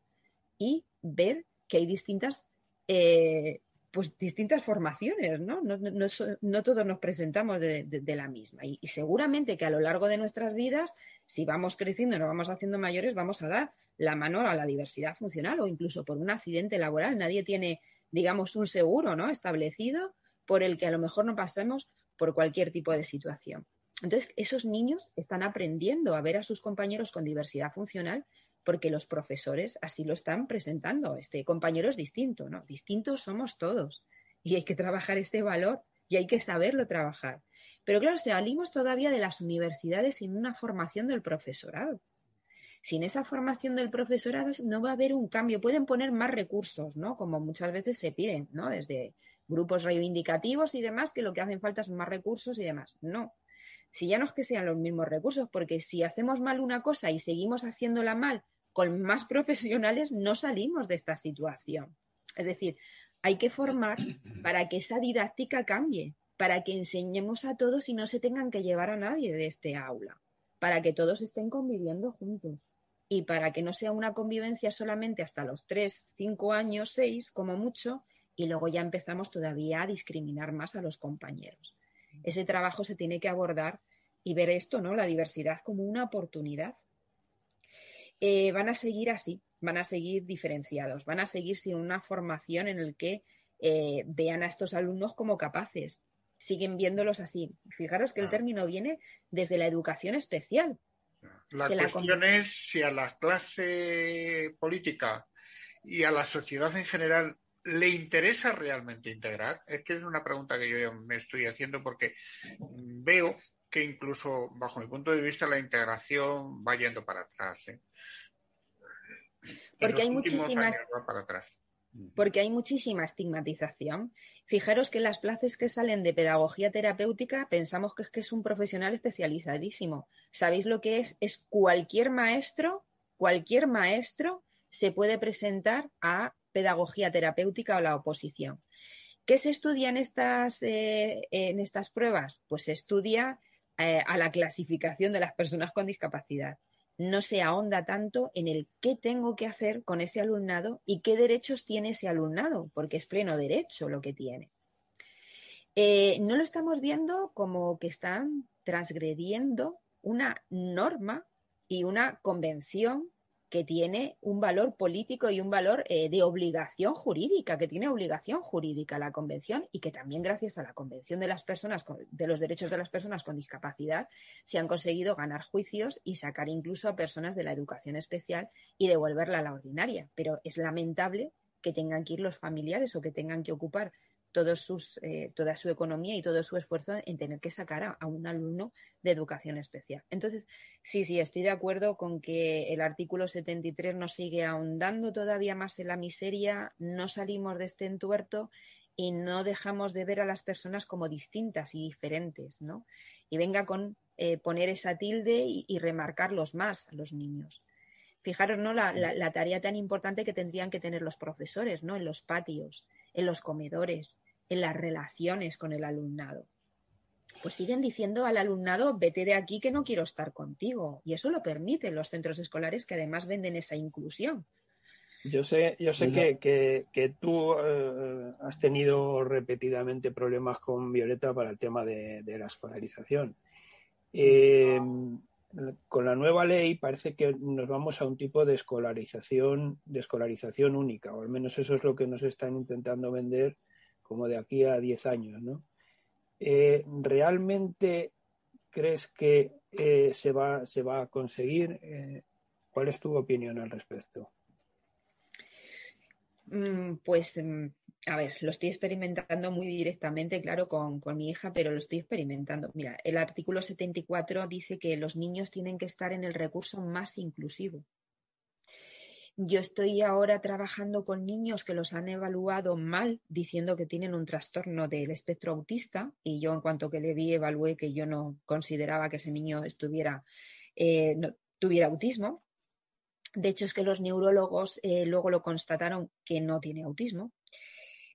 y ver que hay distintas, eh, pues distintas formaciones, ¿no? No, no, todos nos presentamos de, la misma. Y, y, seguramente que a lo largo de nuestras vidas, si vamos creciendo nos vamos haciendo mayores, vamos a dar la mano a la diversidad funcional o incluso por un accidente laboral. Nadie tiene, digamos, un seguro, ¿no? Establecido por el que a lo mejor no pasemos por cualquier tipo de situación. Entonces, esos niños están aprendiendo a ver a sus compañeros con diversidad funcional porque los profesores así lo están presentando. Este compañero es distinto, ¿no? Distintos somos todos y hay que trabajar ese valor y hay que saberlo trabajar. Pero claro, salimos todavía de las universidades sin una formación del profesorado. Sin esa formación del profesorado no va a haber un cambio. Pueden poner más recursos, ¿no? Como muchas veces se piden, ¿no? Desde grupos reivindicativos y demás, que lo que hacen falta son más recursos y demás. No. Si ya no es que sean los mismos recursos, porque si hacemos mal una cosa y seguimos haciéndola mal con más profesionales, no salimos de esta situación. Es decir, hay que formar para que esa didáctica cambie, para que enseñemos a todos y no se tengan que llevar a nadie de este aula, para que todos estén conviviendo juntos y para que no sea una convivencia solamente hasta los tres, cinco años, seis, como mucho, y luego ya empezamos todavía a discriminar más a los compañeros. Ese trabajo se tiene que abordar y ver esto, ¿no? La diversidad como una oportunidad. Eh, van a seguir así, van a seguir diferenciados, van a seguir sin una formación en el que eh, vean a estos alumnos como capaces, siguen viéndolos así. Fijaros que el término viene desde la educación especial. La cuestión la... es si a la clase política y a la sociedad en general ¿Le interesa realmente integrar? Es que es una pregunta que yo me estoy haciendo porque veo que incluso bajo mi punto de vista la integración va yendo para atrás. ¿eh? Porque hay muchísimas... para atrás. Porque hay muchísima estigmatización. Fijaros que las plazas que salen de pedagogía terapéutica pensamos que es que es un profesional especializadísimo. ¿Sabéis lo que es? Es cualquier maestro, cualquier maestro se puede presentar a pedagogía terapéutica o la oposición. ¿Qué se estudia en estas, eh, en estas pruebas? Pues se estudia eh, a la clasificación de las personas con discapacidad. No se ahonda tanto en el qué tengo que hacer con ese alumnado y qué derechos tiene ese alumnado, porque es pleno derecho lo que tiene. Eh, no lo estamos viendo como que están transgrediendo una norma y una convención que tiene un valor político y un valor eh, de obligación jurídica, que tiene obligación jurídica la Convención y que también gracias a la Convención de las personas de los derechos de las personas con discapacidad se han conseguido ganar juicios y sacar incluso a personas de la educación especial y devolverla a la ordinaria. Pero es lamentable que tengan que ir los familiares o que tengan que ocupar todos sus, eh, toda su economía y todo su esfuerzo en tener que sacar a, a, un alumno de educación especial. Entonces, sí, sí, estoy de acuerdo con que el artículo 73 nos sigue ahondando todavía más en la miseria, no salimos de este entuerto y no dejamos de ver a las personas como distintas y diferentes, ¿no? Y venga con eh, poner esa tilde y, y, remarcarlos más a los niños. Fijaros, ¿no? La, la, la tarea tan importante que tendrían que tener los profesores, ¿no? En los patios, en los comedores, en las relaciones con el alumnado. Pues siguen diciendo al alumnado, vete de aquí que no quiero estar contigo. Y eso lo permiten los centros escolares que además venden esa inclusión. Yo sé, yo sé que, que, que tú eh, has tenido repetidamente problemas con Violeta para el tema de, de la escolarización. Eh, con la nueva ley parece que nos vamos a un tipo de escolarización, de escolarización única, o al menos eso es lo que nos están intentando vender como de aquí a 10 años, ¿no? Eh, ¿Realmente crees que eh, se, va, se va a conseguir? Eh, ¿Cuál es tu opinión al respecto? Mm, pues mm, a ver, lo estoy experimentando muy directamente, claro, con, con, mi hija, pero lo estoy experimentando. Mira, el artículo 74 dice que los niños tienen que estar en el recurso más inclusivo. Yo estoy ahora trabajando con niños que los han evaluado mal, diciendo que tienen un trastorno del espectro autista, y yo en cuanto que le vi evalué que yo no consideraba que ese niño estuviera, eh, tuviera autismo. De hecho, es que los neurólogos eh, luego lo constataron que no tiene autismo.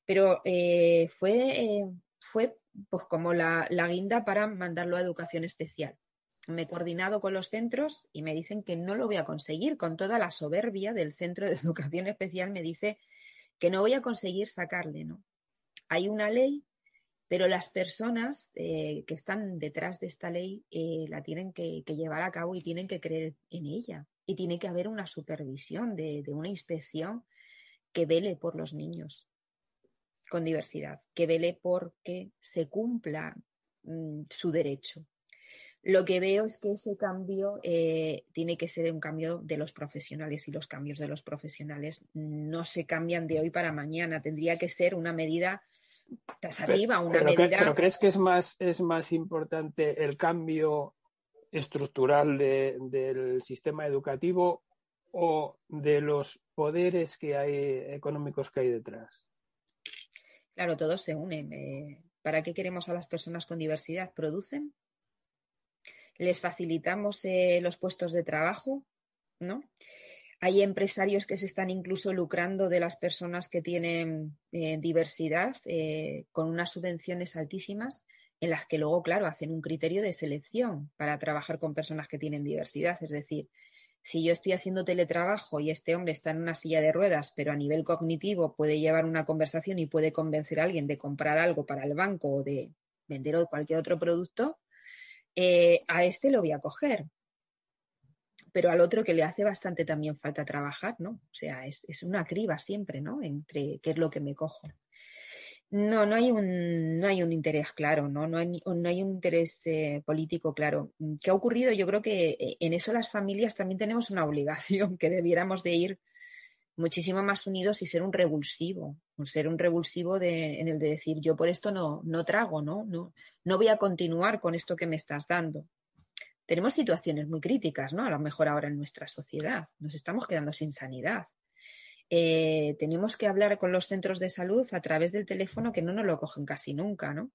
Pero eh, fue, eh, fue pues como la, la guinda para mandarlo a educación especial me he coordinado con los centros y me dicen que no lo voy a conseguir. Con toda la soberbia del centro de educación especial me dice que no voy a conseguir sacarle, ¿no? Hay una ley, pero las personas eh, que están detrás de esta ley la tienen que, llevar a cabo y tienen que creer en ella. Y tiene que haber una supervisión de una inspección que vele por los niños con diversidad, que vele por que se cumpla mmm, su derecho. Lo que veo es que ese cambio eh, tiene que ser un cambio de los profesionales y los cambios de los profesionales no se cambian de hoy para mañana. Tendría que ser una medida tras arriba, una pero, medida. ¿Pero crees que es más, es más importante el cambio estructural de, del sistema educativo o de los poderes que hay económicos que hay detrás? Claro, todos se unen. Eh, ¿Para qué queremos a las personas con diversidad? ¿Producen? les facilitamos eh, los puestos de trabajo, ¿no? Hay empresarios que se están incluso lucrando de las personas que tienen eh, diversidad con unas subvenciones altísimas en las que luego, claro, hacen un criterio de selección para trabajar con personas que tienen diversidad. Es decir, si yo estoy haciendo teletrabajo y este hombre está en una silla de ruedas, pero a nivel cognitivo puede llevar una conversación y puede convencer a alguien de comprar algo para el banco o de vender cualquier otro producto, eh, a este lo voy a coger. Pero al otro que le hace bastante también falta trabajar, ¿no? O sea, es, es una criba siempre, ¿no? Entre qué es lo que me cojo. No, no hay un, no hay un interés claro, ¿no? No hay, no hay un interés eh, político claro. ¿Qué ha ocurrido? Yo creo que eh, en eso las familias también tenemos una obligación, que debiéramos de ir muchísimo más unidos y ser un revulsivo, ser un revulsivo de, en el de decir yo por esto no, no trago, ¿no? ¿no? No voy a continuar con esto que me estás dando. Tenemos situaciones muy críticas, ¿no? A lo mejor ahora en nuestra sociedad. Nos estamos quedando sin sanidad. Eh, tenemos que hablar con los centros de salud a través del teléfono que no nos lo cogen casi nunca, ¿no?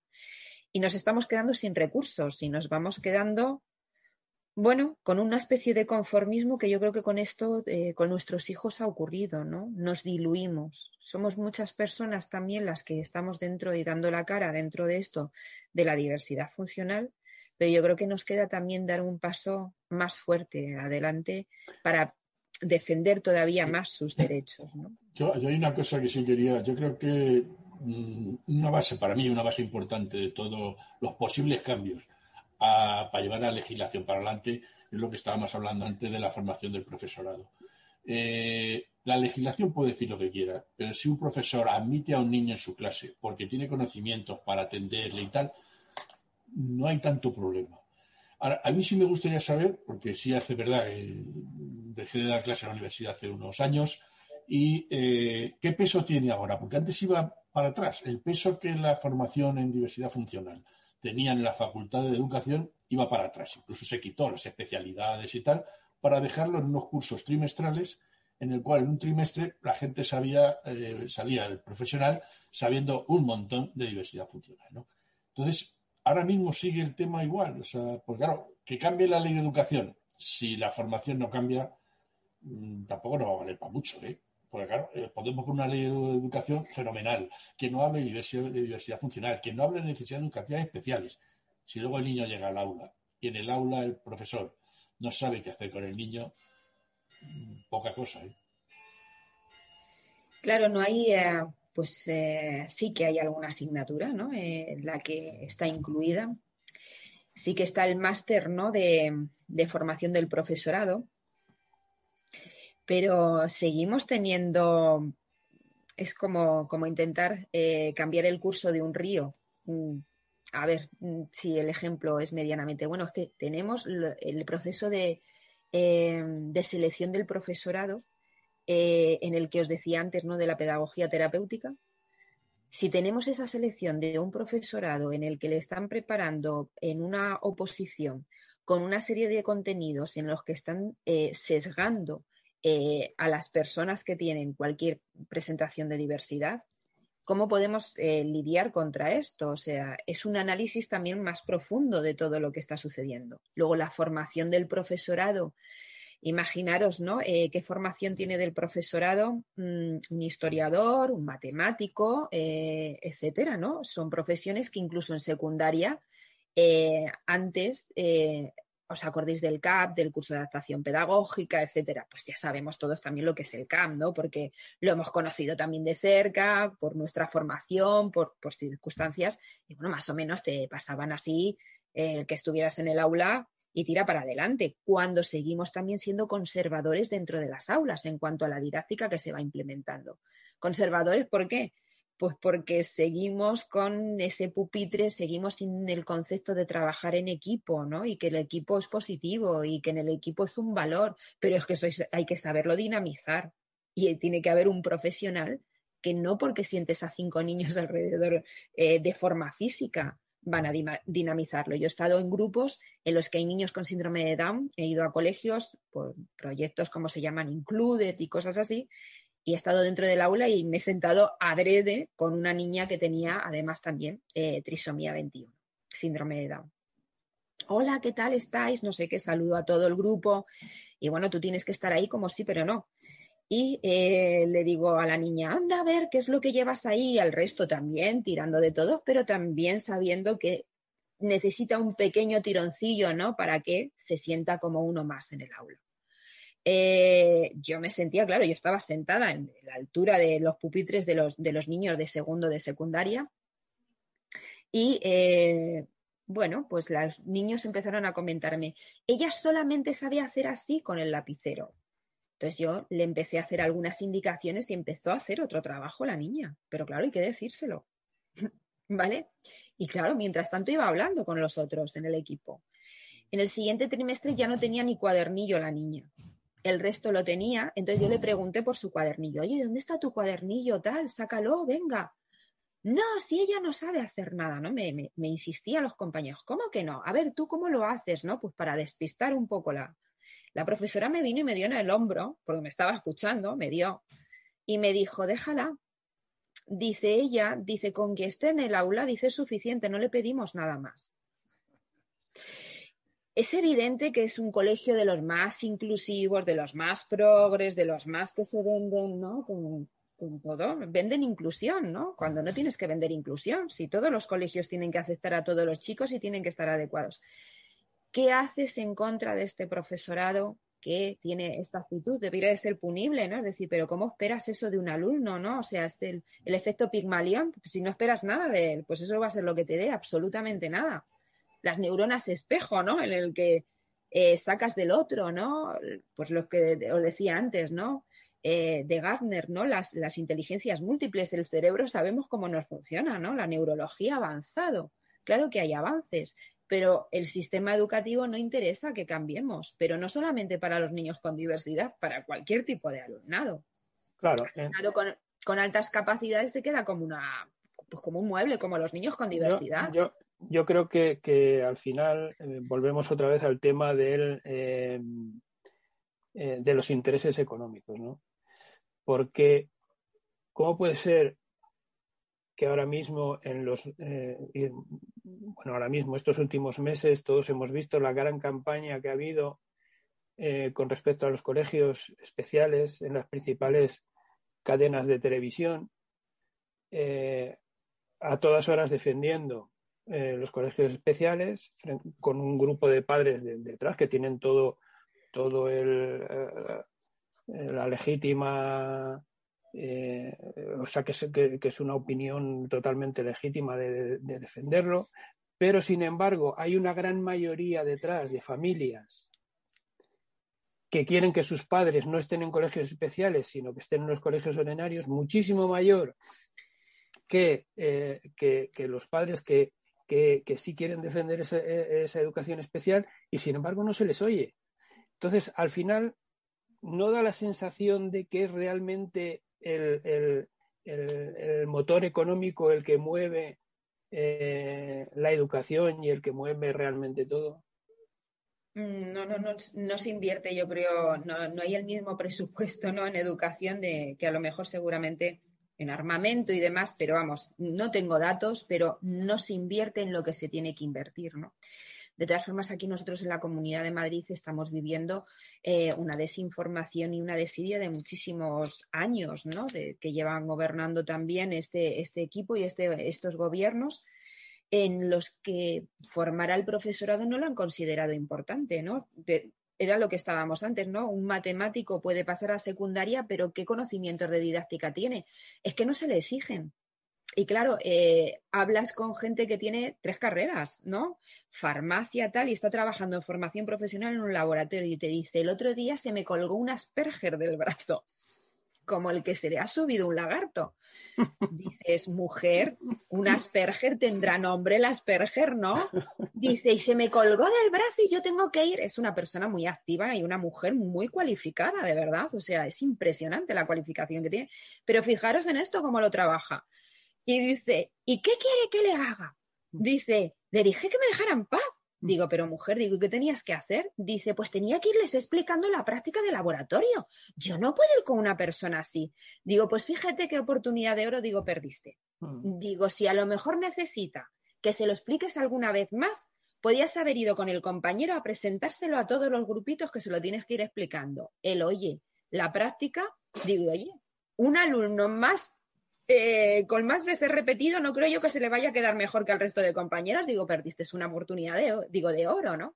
Y nos estamos quedando sin recursos y nos vamos quedando bueno, con una especie de conformismo que yo creo que con esto, eh, con nuestros hijos ha ocurrido, ¿no? Nos diluimos. Somos muchas personas también las que estamos dentro y dando la cara dentro de esto de la diversidad funcional, pero yo creo que nos queda también dar un paso más fuerte adelante para defender todavía más sus derechos, ¿no? Yo, yo hay una cosa que sí quería, yo creo que mm, una base, para mí, una base importante de todos los posibles cambios a, para llevar la legislación para adelante, es lo que estábamos hablando antes de la formación del profesorado. Eh, la legislación puede decir lo que quiera, pero si un profesor admite a un niño en su clase porque tiene conocimientos para atenderle y tal, no hay tanto problema. Ahora, a mí sí me gustaría saber, porque sí hace verdad, eh, dejé de dar clase en la universidad hace unos años, y eh, qué peso tiene ahora, porque antes iba para atrás, el peso que la formación en diversidad funcional tenían en la Facultad de Educación iba para atrás. Incluso se quitó las especialidades y tal para dejarlo en unos cursos trimestrales en el cual en un trimestre la gente sabía, eh, salía el profesional sabiendo un montón de diversidad funcional. ¿no? Entonces, ahora mismo sigue el tema igual. O sea, porque claro, que cambie la ley de educación, si la formación no cambia, tampoco nos va a valer para mucho. ¿eh? Porque claro, eh, podemos con una ley de educación fenomenal, que no hable de diversidad, funcional, que no hable de necesidades educativas especiales. Si luego el niño llega al aula y en el aula el profesor no sabe qué hacer con el niño, mm, poca cosa. ¿eh? Claro, no hay, eh, pues eh, sí que hay alguna asignatura, ¿no? Eh, la que está incluida. Sí que está el máster, ¿no? De formación del profesorado, pero seguimos teniendo, es como, como intentar eh, cambiar el curso de un río. Mm, a ver mm, si el ejemplo es medianamente bueno, es que tenemos el proceso de, eh, de selección del profesorado eh, en el que os decía antes, ¿no? De la pedagogía terapéutica. Si tenemos esa selección de un profesorado en el que le están preparando en una oposición con una serie de contenidos en los que están sesgando eh, a las personas que tienen cualquier presentación de diversidad, ¿cómo podemos eh, lidiar contra esto? O sea, es un análisis también más profundo de todo lo que está sucediendo. Luego, la formación del profesorado Imaginaros, ¿no? Eh, ¿Qué formación tiene del profesorado mm, un historiador, un matemático, etcétera, ¿no? Son profesiones que incluso en secundaria, antes, os acordéis del CAP, del curso de adaptación pedagógica, etcétera, pues ya sabemos todos también lo que es el CAP, ¿no? Porque lo hemos conocido también de cerca, por nuestra formación, por, por circunstancias, y bueno, más o menos te pasaban así el que estuvieras en el aula y tira para adelante, cuando seguimos también siendo conservadores dentro de las aulas en cuanto a la didáctica que se va implementando. Conservadores, ¿por qué? Pues porque seguimos con ese pupitre, seguimos sin el concepto de trabajar en equipo, ¿no? Y que el equipo es positivo y que en el equipo es un valor, pero es que hay que saberlo dinamizar. Y tiene que haber un profesional que no porque sientes a cinco niños alrededor eh, de forma física, van a dinamizarlo. Yo he estado en grupos en los que hay niños con síndrome de Down, he ido a colegios por proyectos como se llaman Included y cosas así, y he estado dentro del aula y me he sentado adrede con una niña que tenía además también eh, trisomía 21, síndrome de Down. Hola, ¿qué tal estáis? No sé qué, saludo a todo el grupo. Y bueno, tú tienes que estar ahí como sí, pero no y eh, le digo a la niña, anda a ver qué es lo que llevas ahí, al resto también, tirando de todo, pero también sabiendo que necesita un pequeño tironcillo, ¿no? Para que se sienta como uno más en el aula. Eh, yo me sentía, claro, yo estaba sentada en la altura de los pupitres de los, de los niños de segundo de secundaria y eh, bueno, pues los niños empezaron a comentarme, ella solamente sabía hacer así con el lapicero. Entonces yo le empecé a hacer algunas indicaciones y empezó a hacer otro trabajo la niña. Pero claro, hay que decírselo. ¿Vale? Y claro, mientras tanto iba hablando con los otros en el equipo. En el siguiente trimestre ya no tenía ni cuadernillo la niña. El resto lo tenía, entonces yo le pregunté por su cuadernillo. Oye, ¿dónde está tu cuadernillo tal? Sácalo, venga. No, si ella no sabe hacer nada, ¿no? Me, me, insistía los compañeros. ¿Cómo que no? A ver, ¿tú cómo lo haces, no? Pues para despistar un poco la, la profesora me vino y me dio en el hombro, porque me estaba escuchando, me dio, y me dijo, déjala. Dice ella, dice, con que esté en el aula, dice suficiente, no le pedimos nada más. Es evidente que es un colegio de los más inclusivos, de los más progres, de los más que se venden, ¿no? Con, todo, venden inclusión, ¿no? Cuando no tienes que vender inclusión, si todos los colegios tienen que aceptar a todos los chicos y tienen que estar adecuados. ¿Qué haces en contra de este profesorado que tiene esta actitud? Debería de ser punible, ¿no? Es decir, pero ¿cómo esperas eso de un alumno, ¿no? O sea, es el, efecto Pigmalión. Si no esperas nada de él, pues eso va a ser lo que te dé, absolutamente nada. Las neuronas espejo, ¿no? En el que eh, sacas del otro, ¿no? Pues lo que os decía antes, ¿no? Eh, de Gardner, ¿no? Las, las inteligencias múltiples, el cerebro sabemos cómo nos funciona, ¿no? La neurología ha avanzado. Claro que hay avances, pero el sistema educativo no interesa que cambiemos, pero no solamente para los niños con diversidad, para cualquier tipo de alumnado. Claro. Con, altas capacidades se queda como una pues como un mueble, como los niños con diversidad. Yo, yo, creo que, al final eh, volvemos otra vez al tema del, eh, eh, de los intereses económicos, ¿no? Porque, ¿cómo puede ser que ahora mismo en los bueno ahora mismo estos últimos meses todos hemos visto la gran campaña que ha habido con respecto a los colegios especiales en las principales cadenas de televisión a todas horas defendiendo los colegios especiales con un grupo de padres detrás que tienen todo todo el la legítima eh, o sea que es, que, es, una opinión totalmente legítima de, defenderlo, pero sin embargo hay una gran mayoría detrás de familias que quieren que sus padres no estén en colegios especiales, sino que estén en los colegios ordinarios, muchísimo mayor que, eh, los padres que, sí quieren defender esa, esa educación especial y sin embargo no se les oye. Entonces, al final, no da la sensación de que es realmente el, el, motor económico el que mueve eh, la educación y el que mueve realmente todo? Mm, no, no, no, no se invierte, yo creo, no, no hay el mismo presupuesto ¿no? en educación de que a lo mejor seguramente en armamento y demás, pero vamos, no tengo datos, pero no se invierte en lo que se tiene que invertir, ¿no? De todas formas, aquí nosotros en la Comunidad de Madrid estamos viviendo eh, una desinformación y una desidia de muchísimos años, ¿no? Que llevan gobernando también este, este equipo y este, estos gobiernos en los que formar al profesorado no lo han considerado importante, ¿no? Era lo que estábamos antes, ¿no? Un matemático puede pasar a secundaria, pero ¿qué conocimientos de didáctica tiene? Es que no se le exigen. Y claro, eh, hablas con gente que tiene tres carreras, ¿no? Farmacia, tal, y está trabajando en formación profesional en un laboratorio y te dice, el otro día se me colgó un Asperger del brazo como el que se le ha subido un lagarto. Dices, mujer, un Asperger tendrá nombre el Asperger, ¿no? Dice, y se me colgó del brazo y yo tengo que ir. Es una persona muy activa y una mujer muy cualificada, de verdad. O sea, es impresionante la cualificación que tiene. Pero fijaros en esto, cómo lo trabaja. Y dice, ¿y qué quiere que le haga? Dice, le dije que me dejara en paz. Digo, pero mujer, digo, ¿qué tenías que hacer? Dice, pues tenía que irles explicando la práctica de laboratorio. Yo no puedo ir con una persona así. Digo, pues fíjate qué oportunidad de oro, digo, perdiste. Mm. Digo, si a lo mejor necesita que se lo expliques alguna vez más, podías haber ido con el compañero a presentárselo a todos los grupitos que se lo tienes que ir explicando. Él, oye, la práctica, digo, oye, un alumno más eh, con más veces repetido, no creo yo que se le vaya a quedar mejor que al resto de compañeras. Digo, perdiste una oportunidad de, digo, de oro, ¿no?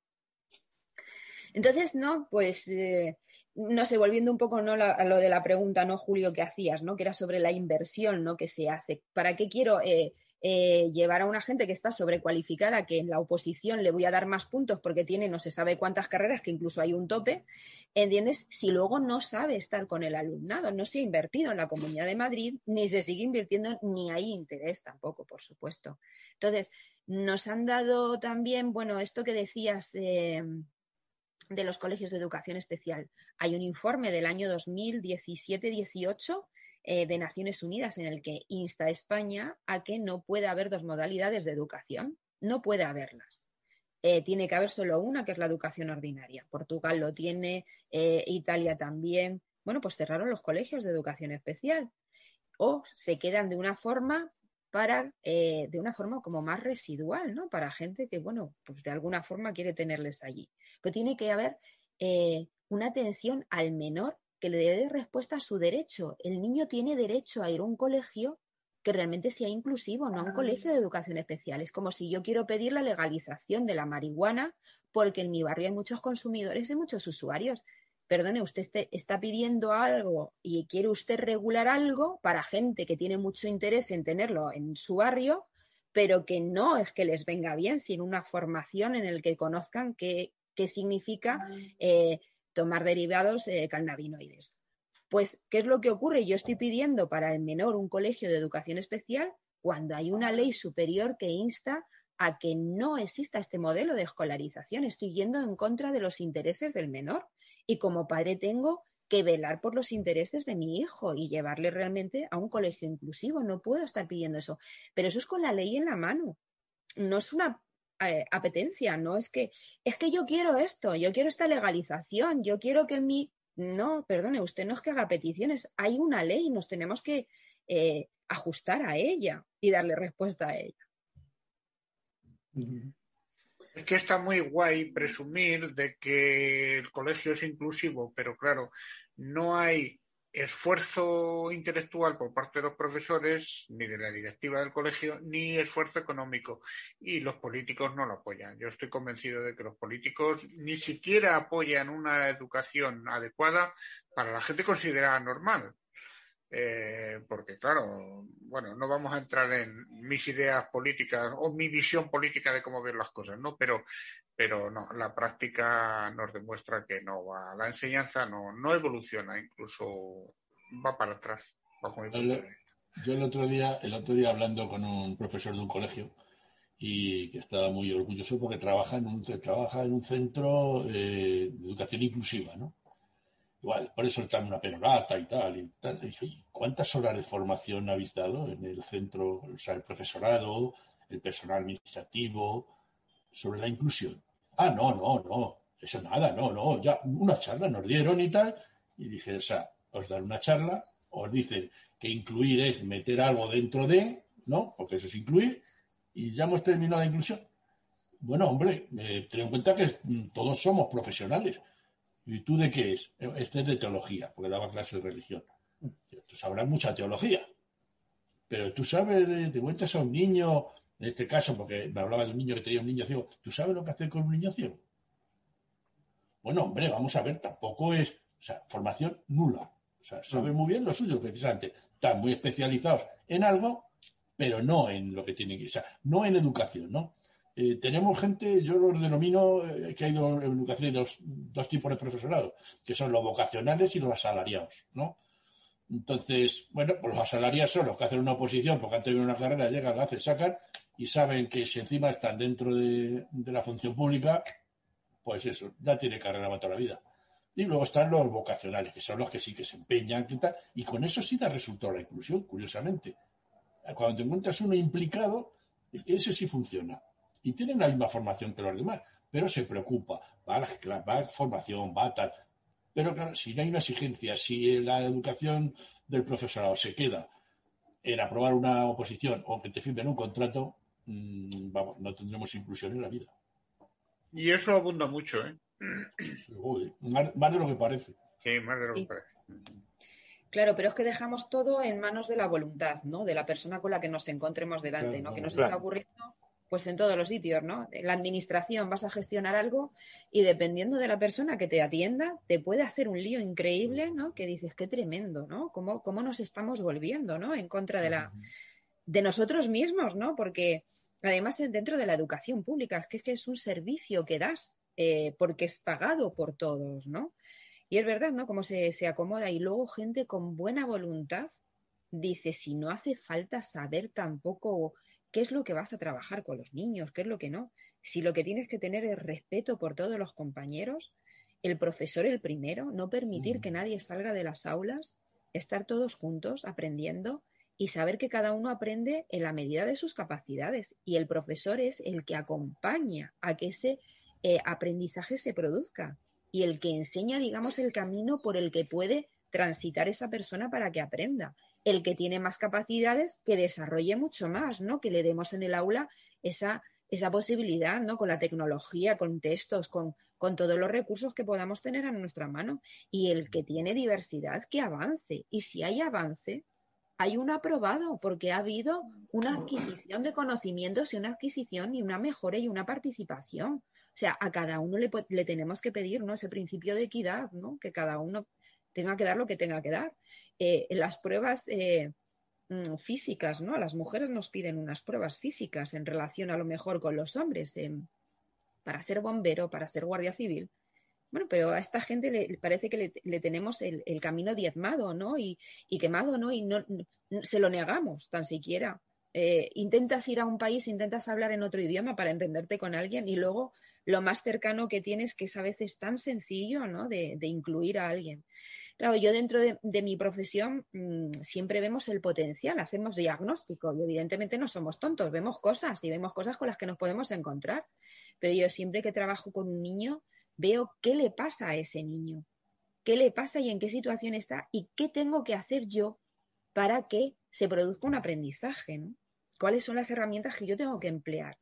Entonces, no, pues, eh, no sé, volviendo un poco ¿no? a lo de la pregunta, ¿no, Julio, que hacías, ¿no? Que era sobre la inversión, ¿no? Que se hace. ¿Para qué quiero eh, eh, llevar a una gente que está sobrecualificada, que en la oposición le voy a dar más puntos porque tiene no se sabe cuántas carreras, que incluso hay un tope, ¿entiendes? Si luego no sabe estar con el alumnado, no se ha invertido en la Comunidad de Madrid, ni se sigue invirtiendo, ni hay interés tampoco, por supuesto. Entonces, nos han dado también, bueno, esto que decías. Eh, de los colegios de educación especial. Hay un informe del año 2017-18 eh, de Naciones Unidas en el que insta a España a que no pueda haber dos modalidades de educación, no puede haberlas. Eh, tiene que haber solo una, que es la educación ordinaria. Portugal lo tiene, eh, Italia también. Bueno, pues cerraron los colegios de educación especial o se quedan de una forma para, de una forma como más residual, ¿no? Para gente que, bueno, pues de alguna forma quiere tenerles allí. Pero tiene que haber una atención al menor que le dé respuesta a su derecho. El niño tiene derecho a ir a un colegio que realmente sea inclusivo, no a un colegio de educación especial. Es como si yo quiero pedir la legalización de la marihuana porque en mi barrio hay muchos consumidores y muchos usuarios. Perdone, usted este, está pidiendo algo y quiere usted regular algo para gente que tiene mucho interés en tenerlo en su barrio, pero que no es que les venga bien, sino una formación en el que conozcan qué, qué significa eh, tomar derivados cannabinoides. Pues, ¿qué es lo que ocurre? Yo estoy pidiendo para el menor un colegio de educación especial cuando hay una ley superior que insta a que no exista este modelo de escolarización. Estoy yendo en contra de los intereses del menor y como padre tengo que velar por los intereses de mi hijo y llevarle realmente a un colegio inclusivo. No puedo estar pidiendo eso, pero eso es con la ley en la mano. No es una eh, apetencia, no es que, es que yo quiero esto, yo quiero esta legalización, yo quiero que mi... No, perdone, usted no es que haga peticiones, hay una ley, nos tenemos que eh, ajustar a ella y darle respuesta a ella. Es que está muy guay presumir de que el colegio es inclusivo, pero claro, no hay esfuerzo intelectual por parte de los profesores, ni de la directiva del colegio, ni esfuerzo económico. Y los políticos no lo apoyan. Yo estoy convencido de que los políticos ni siquiera apoyan una educación adecuada para la gente considerada normal. Eh, porque claro, bueno, no vamos a entrar en mis ideas políticas o mi visión política de cómo ver las cosas, ¿no? Pero, pero no, la práctica nos demuestra que no va, la enseñanza no, no evoluciona, incluso va para atrás. yo el otro día, el otro día hablando con un profesor de un colegio y que estaba muy orgulloso porque trabaja en un trabaja en un centro eh, de educación inclusiva, ¿no? igual, por eso está una perorata y tal. Y tal. ¿cuántas horas de formación habéis dado en el centro, o sea, el profesorado, el personal administrativo, sobre la inclusión? Ah, no, no, no, eso nada, no, no, ya una charla nos dieron y tal. Y dije, o sea, os dan una charla, os dicen que incluir es meter algo dentro de, ¿no? Porque eso es incluir, y ya hemos terminado la inclusión. Bueno, hombre, eh, ten en cuenta que todos somos profesionales. ¿Y tú de qué es? Este es de teología, porque daba clases de religión. Tú sabrás mucha teología. Pero tú sabes, te cuentas a un niño, en este caso, porque me hablaba de un niño que tenía un niño ciego, ¿tú sabes lo que hacer con un niño ciego? Bueno, hombre, vamos a ver, tampoco es, o sea, formación nula. O sea, saben muy bien lo suyo, precisamente. Están muy especializados en algo, pero no en lo que tienen que, o sea, no en educación, ¿no? Eh, tenemos gente, yo los denomino eh, que hay en educación hay dos, dos, tipos de profesorado, que son los vocacionales y los asalariados, ¿no? Entonces, bueno, pues los asalariados son los que hacen una oposición porque han tenido una carrera, llegan, la hacen, sacan y saben que si encima están dentro de, la función pública, pues eso, ya tiene carrera para toda la vida. Y luego están los vocacionales, que son los que sí que se empeñan y tal, y con eso sí da resultado la inclusión, curiosamente. Cuando te encuentras uno implicado, ese sí funciona. Y tienen la misma formación que los demás, pero se preocupa, va a, la, va formación, va a tal. Pero claro, si no hay una exigencia, si la educación del profesorado se queda en aprobar una oposición o que te firmen un contrato, mmm, vamos, no tendremos inclusión en la vida. Y eso abunda mucho, ¿eh? Uy, más, más, de lo que parece. Sí, más de lo que Sí. parece. Claro, pero es que dejamos todo en manos de la voluntad, ¿no? De la persona con la que nos encontremos delante, Claro, ¿no? Que nos claro. está ocurriendo, pues en todos los sitios, ¿no? En la administración vas a gestionar algo y dependiendo de la persona que te atienda, te puede hacer un lío increíble, ¿no? Que dices, qué tremendo, ¿no? Cómo, cómo nos estamos volviendo, ¿no? En contra de la, de nosotros mismos, ¿no? Porque además es dentro de la educación pública, es que es, que es un servicio que das eh, porque es pagado por todos, ¿no? Y es verdad, ¿no? Cómo se, se acomoda y luego gente con buena voluntad dice, si no hace falta saber tampoco qué es lo que vas a trabajar con los niños, qué es lo que no, si lo que tienes que tener es respeto por todos los compañeros, el profesor el primero, no permitir que nadie salga de las aulas, estar todos juntos aprendiendo y saber que cada uno aprende en la medida de sus capacidades y el profesor es el que acompaña a que ese eh, aprendizaje se produzca y el que enseña, digamos, el camino por el que puede transitar esa persona para que aprenda. El que tiene más capacidades, que desarrolle mucho más, ¿no? Que le demos en el aula esa, esa posibilidad, ¿no? Con la tecnología, con textos, con, con todos los recursos que podamos tener a nuestra mano. Y el que tiene diversidad, que avance. Y si hay avance, hay un aprobado, porque ha habido una adquisición de conocimientos y una adquisición y una mejora y una participación. O sea, a cada uno le, le, tenemos que pedir ¿no? ese principio de equidad, ¿no? que cada uno tenga que dar lo que tenga que dar. Eh, en las pruebas eh, físicas, ¿no? A las mujeres nos piden unas pruebas físicas en relación a lo mejor con los hombres, eh, para ser bombero, para ser guardia civil. Bueno, pero a esta gente le parece que le, le tenemos el, camino diezmado, ¿no? Y, quemado, ¿no? Y no, se lo negamos tan siquiera. Eh, intentas ir a un país, intentas hablar en otro idioma para entenderte con alguien y luego lo más cercano que tienes, que es a veces tan sencillo, ¿no? De, incluir a alguien. Claro, yo dentro de, mi profesión mmm, siempre vemos el potencial, hacemos diagnóstico y evidentemente no somos tontos, vemos cosas y vemos cosas con las que nos podemos encontrar. Pero yo siempre que trabajo con un niño veo qué le pasa a ese niño, qué le pasa y en qué situación está y qué tengo que hacer yo para que se produzca un aprendizaje, ¿no? ¿Cuáles son las herramientas que yo tengo que emplear?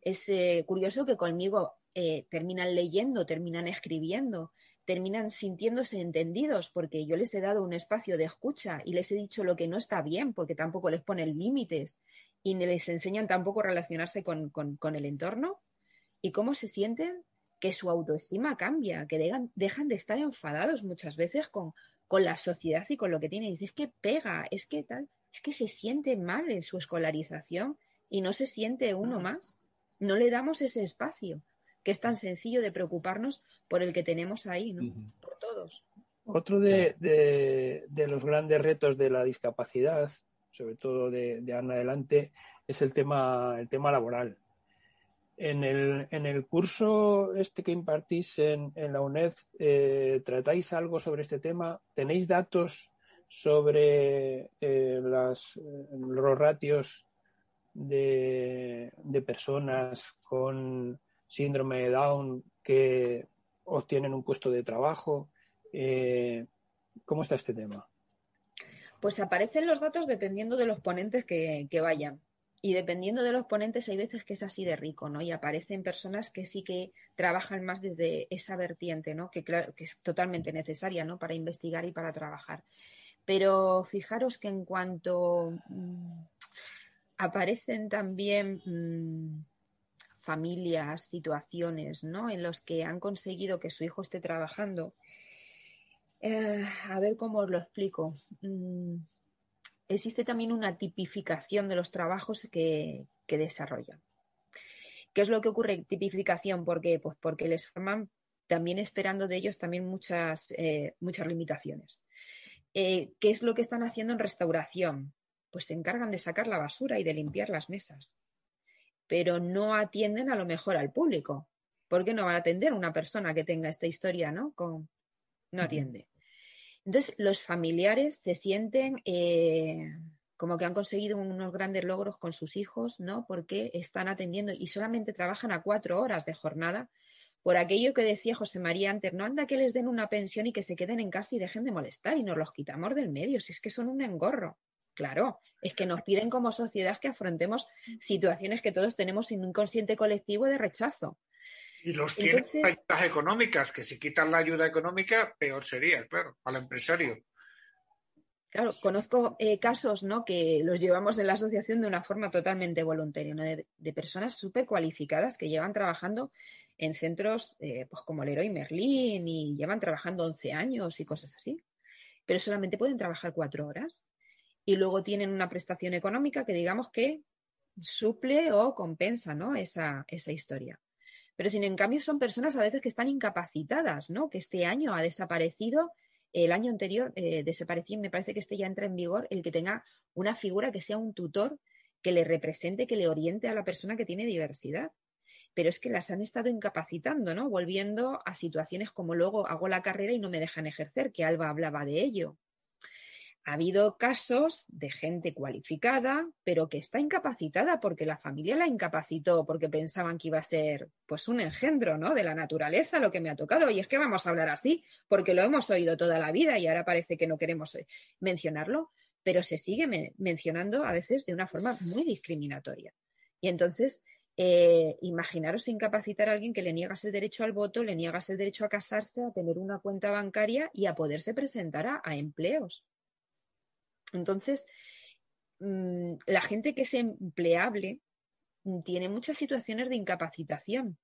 Es eh, curioso que conmigo eh, terminan leyendo, terminan escribiendo, terminan sintiéndose entendidos porque yo les he dado un espacio de escucha y les he dicho lo que no está bien porque tampoco les ponen límites y les enseñan tampoco relacionarse con, con el entorno y cómo se sienten que su autoestima cambia, que dejan, dejan de estar enfadados muchas veces con, con la sociedad y con lo que tiene. Dice, es que pega, es que tal, es que se siente mal en su escolarización y no se siente uno más. No le damos ese espacio, que es tan sencillo de preocuparnos por el que tenemos ahí, ¿no? Uh -huh. Por todos. Otro de, de, de, los grandes retos de la discapacidad, sobre todo de, de ahora en adelante, es el tema, el tema laboral. En el, en el curso este que impartís en, en la UNED, eh, ¿tratáis algo sobre este tema? ¿Tenéis datos sobre eh, las, los ratios de, de personas con síndrome de Down que obtienen un puesto de trabajo? Eh, ¿Cómo está este tema? Pues aparecen los datos dependiendo de los ponentes que, que, vayan. Y dependiendo de los ponentes, hay veces que es así de rico, ¿no? Y aparecen personas que sí que trabajan más desde esa vertiente, ¿no? Que claro, que es totalmente necesaria, ¿no? Para investigar y para trabajar. Pero fijaros que en cuanto mmm, aparecen también mmm, familias, situaciones, ¿no? En los que han conseguido que su hijo esté trabajando, eh, a ver cómo os lo explico. Mm, existe también una tipificación de los trabajos que, que, desarrollan. ¿Qué es lo que ocurre? Tipificación, ¿por qué? Pues porque les forman también esperando de ellos también muchas, eh, muchas limitaciones. Eh, ¿Qué es lo que están haciendo en restauración? Pues se encargan de sacar la basura y de limpiar las mesas, pero no atienden a lo mejor al público. ¿Por qué no van a atender a una persona que tenga esta historia, ¿no? Con, no atiende. Entonces, los familiares se sienten eh, como que han conseguido unos grandes logros con sus hijos, ¿no? Porque están atendiendo y solamente trabajan a cuatro horas de jornada por aquello que decía José María antes, no anda que les den una pensión y que se queden en casa y dejen de molestar y nos los quitamos del medio, si es que son un engorro. Claro, es que nos piden como sociedad que afrontemos situaciones que todos tenemos en un inconsciente colectivo de rechazo. Y los tienen ayudas económicas, que si quitan la ayuda económica, peor sería, claro, al empresario. Claro, conozco eh, casos ¿no? que los llevamos en la asociación de una forma totalmente voluntaria, ¿no? de, de, personas súper cualificadas que llevan trabajando en centros eh, pues como Leroy Merlin y llevan trabajando 11 años y cosas así, pero solamente pueden trabajar cuatro horas y luego tienen una prestación económica que digamos que suple o compensa ¿no? esa, esa historia. Pero sin en cambio son personas a veces que están incapacitadas, ¿no? Que este año ha desaparecido, el año anterior eh, desapareció me parece que este ya entra en vigor el que tenga una figura que sea un tutor que le represente, que le oriente a la persona que tiene diversidad. Pero es que las han estado incapacitando, ¿no? Volviendo a situaciones como luego hago la carrera y no me dejan ejercer, que Alba hablaba de ello. Ha habido casos de gente cualificada, pero que está incapacitada porque la familia la incapacitó, porque pensaban que iba a ser pues un engendro, ¿no? De la naturaleza, lo que me ha tocado. Y es que vamos a hablar así, porque lo hemos oído toda la vida y ahora parece que no queremos eh, mencionarlo, pero se sigue me mencionando a veces de una forma muy discriminatoria. Y entonces, eh, imaginaros incapacitar a alguien que le niegas el derecho al voto, le niegas el derecho a casarse, a tener una cuenta bancaria y a poderse presentar a empleos. Entonces, mmm, la gente que es empleable tiene muchas situaciones de incapacitación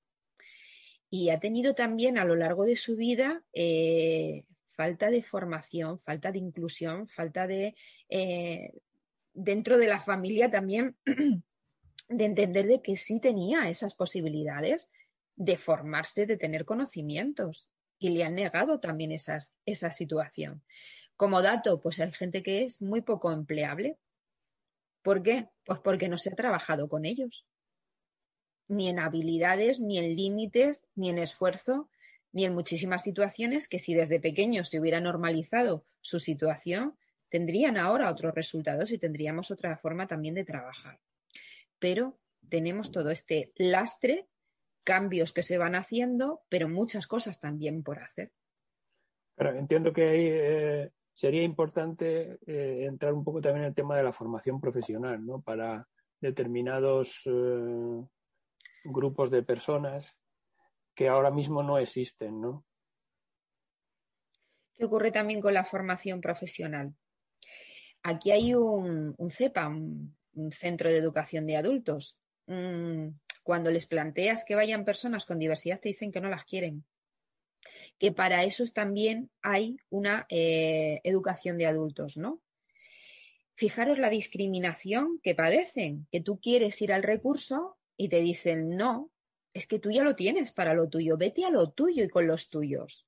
y ha tenido también a lo largo de su vida eh, falta de formación, falta de inclusión, falta de eh, dentro de la familia también de entender de que sí tenía esas posibilidades de formarse, de tener conocimientos y le han negado también esas, esa situación. Como dato, pues hay gente que es muy poco empleable. ¿Por qué? Pues porque no se ha trabajado con ellos. Ni en habilidades, ni en límites, ni en esfuerzo, ni en muchísimas situaciones que si desde pequeños se hubiera normalizado su situación, tendrían ahora otros resultados y tendríamos otra forma también de trabajar. Pero tenemos todo este lastre, cambios que se van haciendo, pero muchas cosas también por hacer. Entiendo que hay eh, sería importante eh, entrar un poco también en el tema de la formación profesional, ¿no? Para determinados eh, grupos de personas que ahora mismo no existen, ¿no? ¿Qué ocurre también con la formación profesional? Aquí hay un, CEPA, un, un, centro de educación de adultos. Mm, cuando les planteas que vayan personas con diversidad, te dicen que no las quieren que para eso también hay una eh, educación de adultos, ¿no? Fijaros la discriminación que padecen, que tú quieres ir al recurso y te dicen, no, es que tú ya lo tienes para lo tuyo, vete a lo tuyo y con los tuyos,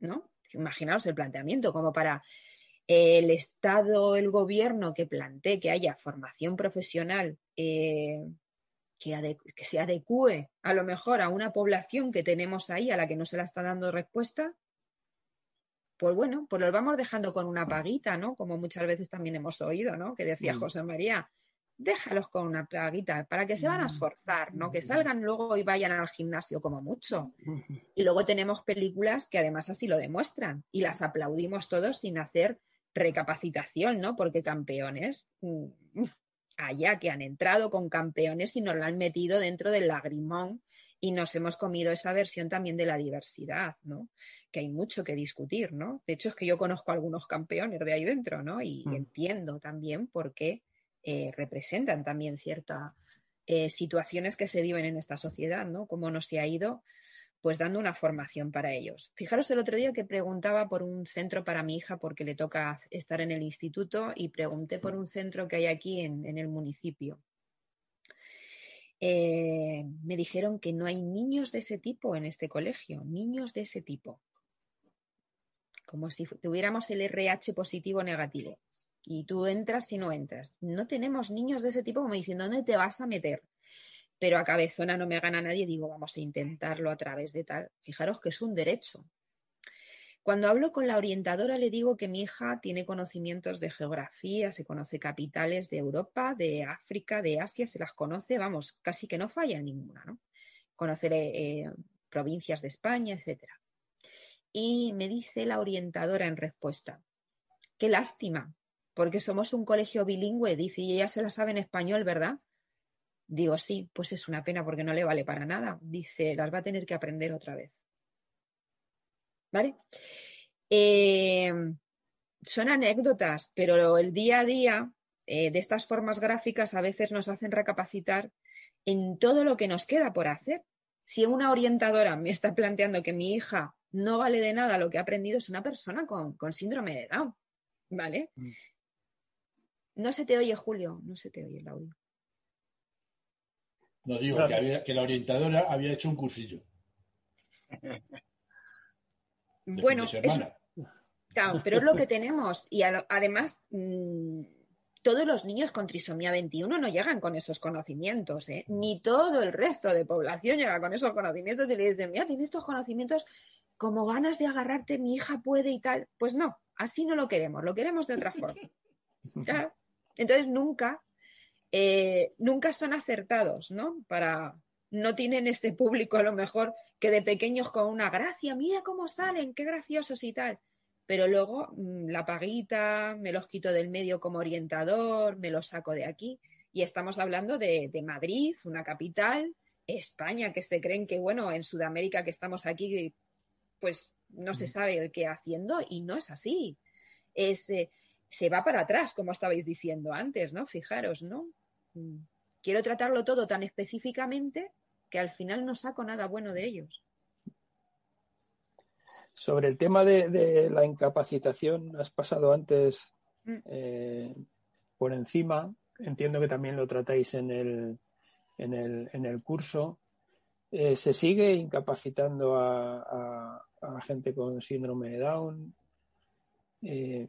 ¿no? Imaginaos el planteamiento como para el Estado, el gobierno que plantee que haya formación profesional eh, que, que se adecue a lo mejor a una población que tenemos ahí a la que no se la está dando respuesta, pues bueno, pues los vamos dejando con una paguita, ¿no? Como muchas veces también hemos oído, ¿no? Que decía Mm. José María, déjalos con una paguita para que se van a Mm. esforzar, ¿no? Que salgan luego y vayan al gimnasio como mucho. Y luego tenemos películas que además así lo demuestran y las aplaudimos todos sin hacer recapacitación, ¿no? Porque campeones, mm, allá que han entrado con campeones y nos la han metido dentro del lagrimón y nos hemos comido esa versión también de la diversidad, ¿no? Que hay mucho que discutir, ¿no? De hecho, es que yo conozco a algunos campeones de ahí dentro, ¿no? Y Mm. entiendo también por qué eh, representan también ciertas eh, situaciones que se viven en esta sociedad, ¿no? Cómo no se ha ido pues dando una formación para ellos. Fijaros el otro día que preguntaba por un centro para mi hija porque le toca estar en el instituto y pregunté por un centro que hay aquí en, el municipio. Eh, me dijeron que no hay niños de ese tipo en este colegio, niños de ese tipo. Como si tuviéramos el RH positivo o negativo. Y tú entras y no entras. No tenemos niños de ese tipo como diciendo, ¿dónde te vas a meter? Pero a cabezona no me gana nadie, digo, vamos a intentarlo a través de tal. Fijaros que es un derecho. Cuando hablo con la orientadora le digo que mi hija tiene conocimientos de geografía, se conoce capitales de Europa, de África, de Asia, se las conoce, vamos, casi que no falla ninguna, ¿no? Conocer eh, provincias de España, etcétera. Y me dice la orientadora en respuesta, qué lástima, porque somos un colegio bilingüe, dice, y ella se la sabe en español, ¿verdad? Digo, sí, pues es una pena porque no le vale para nada. Dice, las va a tener que aprender otra vez. ¿Vale? Eh, son anécdotas, pero el día a día eh, de estas formas gráficas a veces nos hacen recapacitar en todo lo que nos queda por hacer. Si una orientadora me está planteando que mi hija no vale de nada lo que ha aprendido, es una persona con, con síndrome de Down. ¿Vale? Mm. No se te oye, Julio, no se te oye el audio. No digo Claro. que, había- que la orientadora había hecho un cursillo de Bueno, es. Claro, pero es lo que tenemos. Y a- además, mm, todos los niños con trisomía 21 no llegan con esos conocimientos, ¿eh? Ni todo el resto de población llega con esos conocimientos y le dicen, mira, tienes estos conocimientos como ganas de agarrarte, mi hija puede y tal. Pues no, así no lo queremos, lo queremos de otra forma. Claro. Entonces nunca, eh, nunca son acertados, ¿no? Para, no tienen ese público a lo mejor que de pequeños con una gracia, mira cómo salen, qué graciosos y tal. Pero luego mm, la paguita, me los quito del medio como orientador, me los saco de aquí. Y estamos hablando de, de Madrid, una capital, España, que se creen que, bueno, en Sudamérica que estamos aquí, pues no se sabe el qué haciendo y no es así. Es, eh, se va para atrás, como estabais diciendo antes, ¿no? Fijaros, ¿no? Quiero tratarlo todo tan específicamente que al final no saco nada bueno de ellos. Sobre el tema de, de la incapacitación, has pasado antes Mm. eh, por encima. Entiendo que también lo tratáis en el, en el, en el curso. Eh, ¿Se sigue incapacitando a, a- a la gente con síndrome de Down? Eh,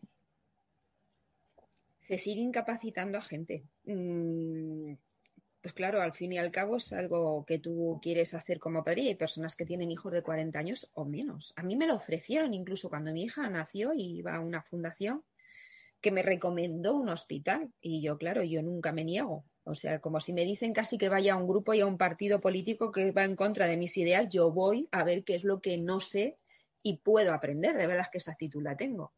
Se sigue incapacitando a gente. Mm, Pues claro, al fin y al cabo es algo que tú quieres hacer como padre y hay personas que tienen hijos de 40 años o menos. A mí me lo ofrecieron incluso cuando mi hija nació y iba a una fundación que me recomendó un hospital y yo, claro, yo nunca me niego. O sea, como si me dicen casi que vaya a un grupo y a un partido político que va en contra de mis ideas, yo voy a ver qué es lo que no sé y puedo aprender. De verdad es que esa actitud la tengo.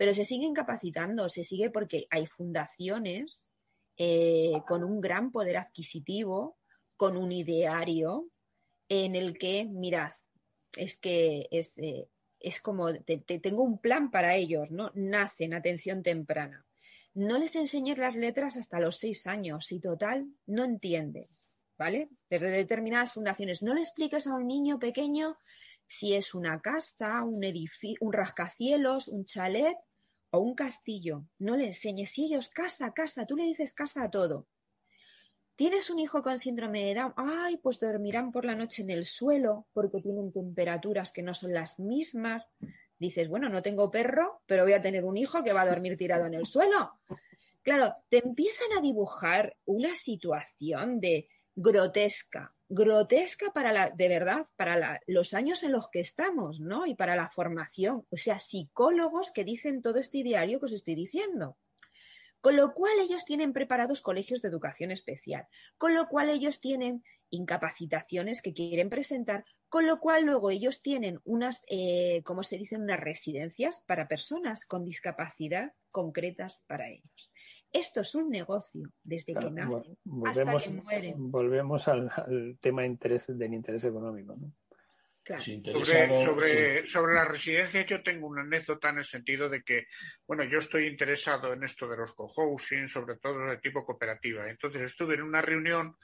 Pero se sigue incapacitando, se sigue porque hay fundaciones eh, con un gran poder adquisitivo, con un ideario en el que, mirad, es que es, eh, es como, te, te tengo un plan para ellos, ¿no? Nacen, atención temprana. No les enseñé las letras hasta los seis años y total, no entienden, ¿vale? Desde determinadas fundaciones. No le expliques a un niño pequeño si es una casa, un edificio, un rascacielos, un chalet o un castillo. No le enseñes. Si ellos, casa, casa, tú le dices casa a todo. ¿Tienes un hijo con síndrome de Down? Ay, pues dormirán por la noche en el suelo porque tienen temperaturas que no son las mismas. Dices, bueno, no tengo perro, pero voy a tener un hijo que va a dormir tirado en el suelo. Claro, te empiezan a dibujar una situación de, grotesca, grotesca para la, de verdad, para los años en los que estamos, ¿no? Y para la formación. O sea, psicólogos que dicen todo este diario que os estoy diciendo. Con lo cual ellos tienen preparados colegios de educación especial, con lo cual ellos tienen incapacitaciones que quieren presentar, con lo cual luego ellos tienen unas, eh, ¿cómo se dicen? Unas residencias para personas con discapacidad concretas para ellos. Esto es un negocio desde que nacen hasta que mueren. Volvemos al, tema interés, del interés económico. ¿no? Sobre, sobre, la residencia yo tengo una anécdota en el sentido de que, bueno, yo estoy interesado en esto de los cohousing, sobre todo de tipo cooperativa. Entonces estuve en una reunión